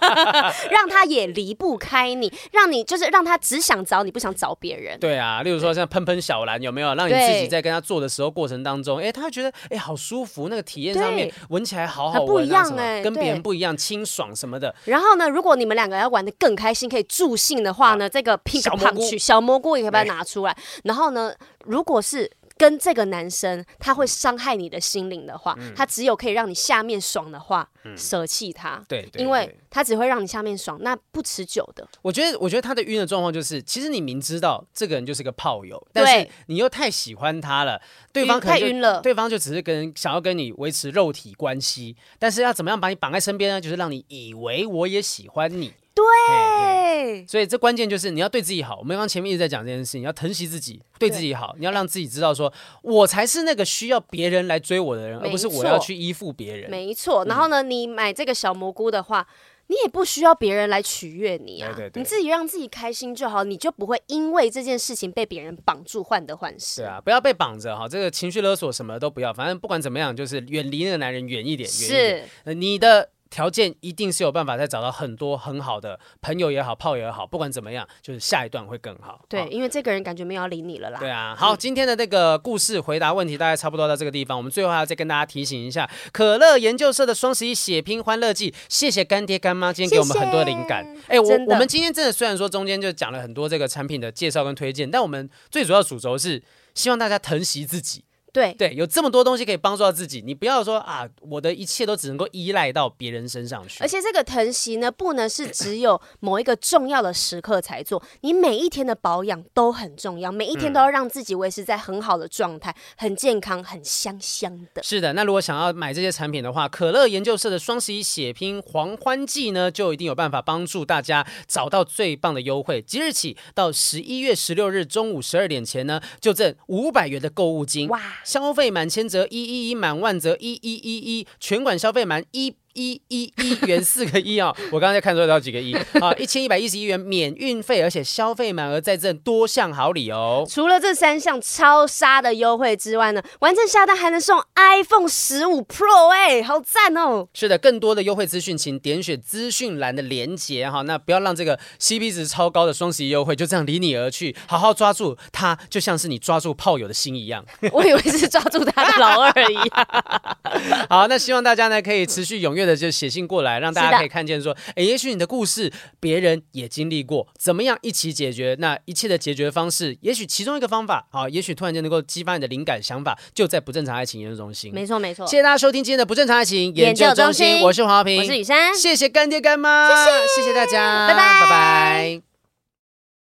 让他也离不开你，让你就是让他只想找你，不想找别人。对啊，例如说像喷喷小兰有没有？让你自己在跟他做的时候过程当中，哎，他会觉得哎好舒服，那个体验上面闻起来好好闻啊，不一样哎，跟别人不一样，清爽什么的。然后呢，如果你们两个要玩的更开心，可以助兴的话呢，这个 pink punch 小蘑菇也可以把它拿出来。然后呢，如果是跟这个男生他会伤害你的心灵的话，嗯、他只有可以让你下面爽的话，嗯、舍弃他。对，对，对，因为他只会让你下面爽，那不持久的。我觉得，我觉得他的晕的状况就是，其实你明知道这个人就是个炮友，但是你又太喜欢他了，对方可能太晕了，对方就只是跟想要跟你维持肉体关系，但是要怎么样把你绑在身边呢？就是让你以为我也喜欢你。对所以这关键就是你要对自己好。我们刚刚前面一直在讲这件事情，要疼惜自己，对自己好。你要让自己知道说，说我才是那个需要别人来追我的人，而不是我要去依附别人。没错。然后呢，你买这个小蘑菇的话，你也不需要别人来取悦你啊，对对对，你自己让自己开心就好，你就不会因为这件事情被别人绑住，患得患失。对啊，不要被绑着哈，这个情绪勒索什么都不要，反正不管怎么样，就是远离那个男人远一点，远一点。是，你的。条件一定是有办法再找到很多很好的朋友也好，炮友也好，不管怎么样，就是下一段会更好。对，因为这个人感觉没有要理你了啦。对啊，好，今天的那个故事回答问题大概差不多到这个地方。我们最后还要再跟大家提醒一下，可乐研究社的双十一血拼欢乐季，谢谢干爹干妈今天给我们很多灵感。哎，我我们今天真的虽然说中间就讲了很多这个产品的介绍跟推荐，但我们最主要主轴是希望大家疼惜自己。对对，有这么多东西可以帮助到自己，你不要说啊，我的一切都只能够依赖到别人身上去。而且这个疼惜呢，不能是只有某一个重要的时刻才做，你每一天的保养都很重要，每一天都要让自己维持在很好的状态，嗯、很健康，很香香的。是的，那如果想要买这些产品的话，可乐研究社的双十一血拼狂欢季呢，就一定有办法帮助大家找到最棒的优惠。即日起到十一月十六日中午十二点前呢，就赠五百元的购物金。哇！消费满千折一一一，满万折一一一一，全馆消费满一。一一一元四个一啊！我刚才看出来有几个一啊？一千一百一十一元免运费，而且消费满额再赠多项好礼哦。除了这三项超杀的优惠之外呢，完成下单还能送 iPhone 十五 Pro，哎，好赞哦！是的，更多的优惠资讯，请点选资讯栏的连接哈。那不要让这个 CP 值超高的双十一优惠就这样离你而去，好好抓住它，就像是你抓住炮友的心一样。我以为是抓住他的老二一样。好，那希望大家呢可以持续踊跃。的就写信过来，让大家可以看见说，哎，也许你的故事别人也经历过，怎么样一起解决？那一切的解决方式，也许其中一个方法啊，也许突然间能够激发你的灵感想法，就在不正常爱情研究中心。没错没错，谢谢大家收听今天的不正常爱情研究中心，我是黄浩平，我是雨珊，谢谢干爹干妈，谢谢谢谢大家，拜拜。拜拜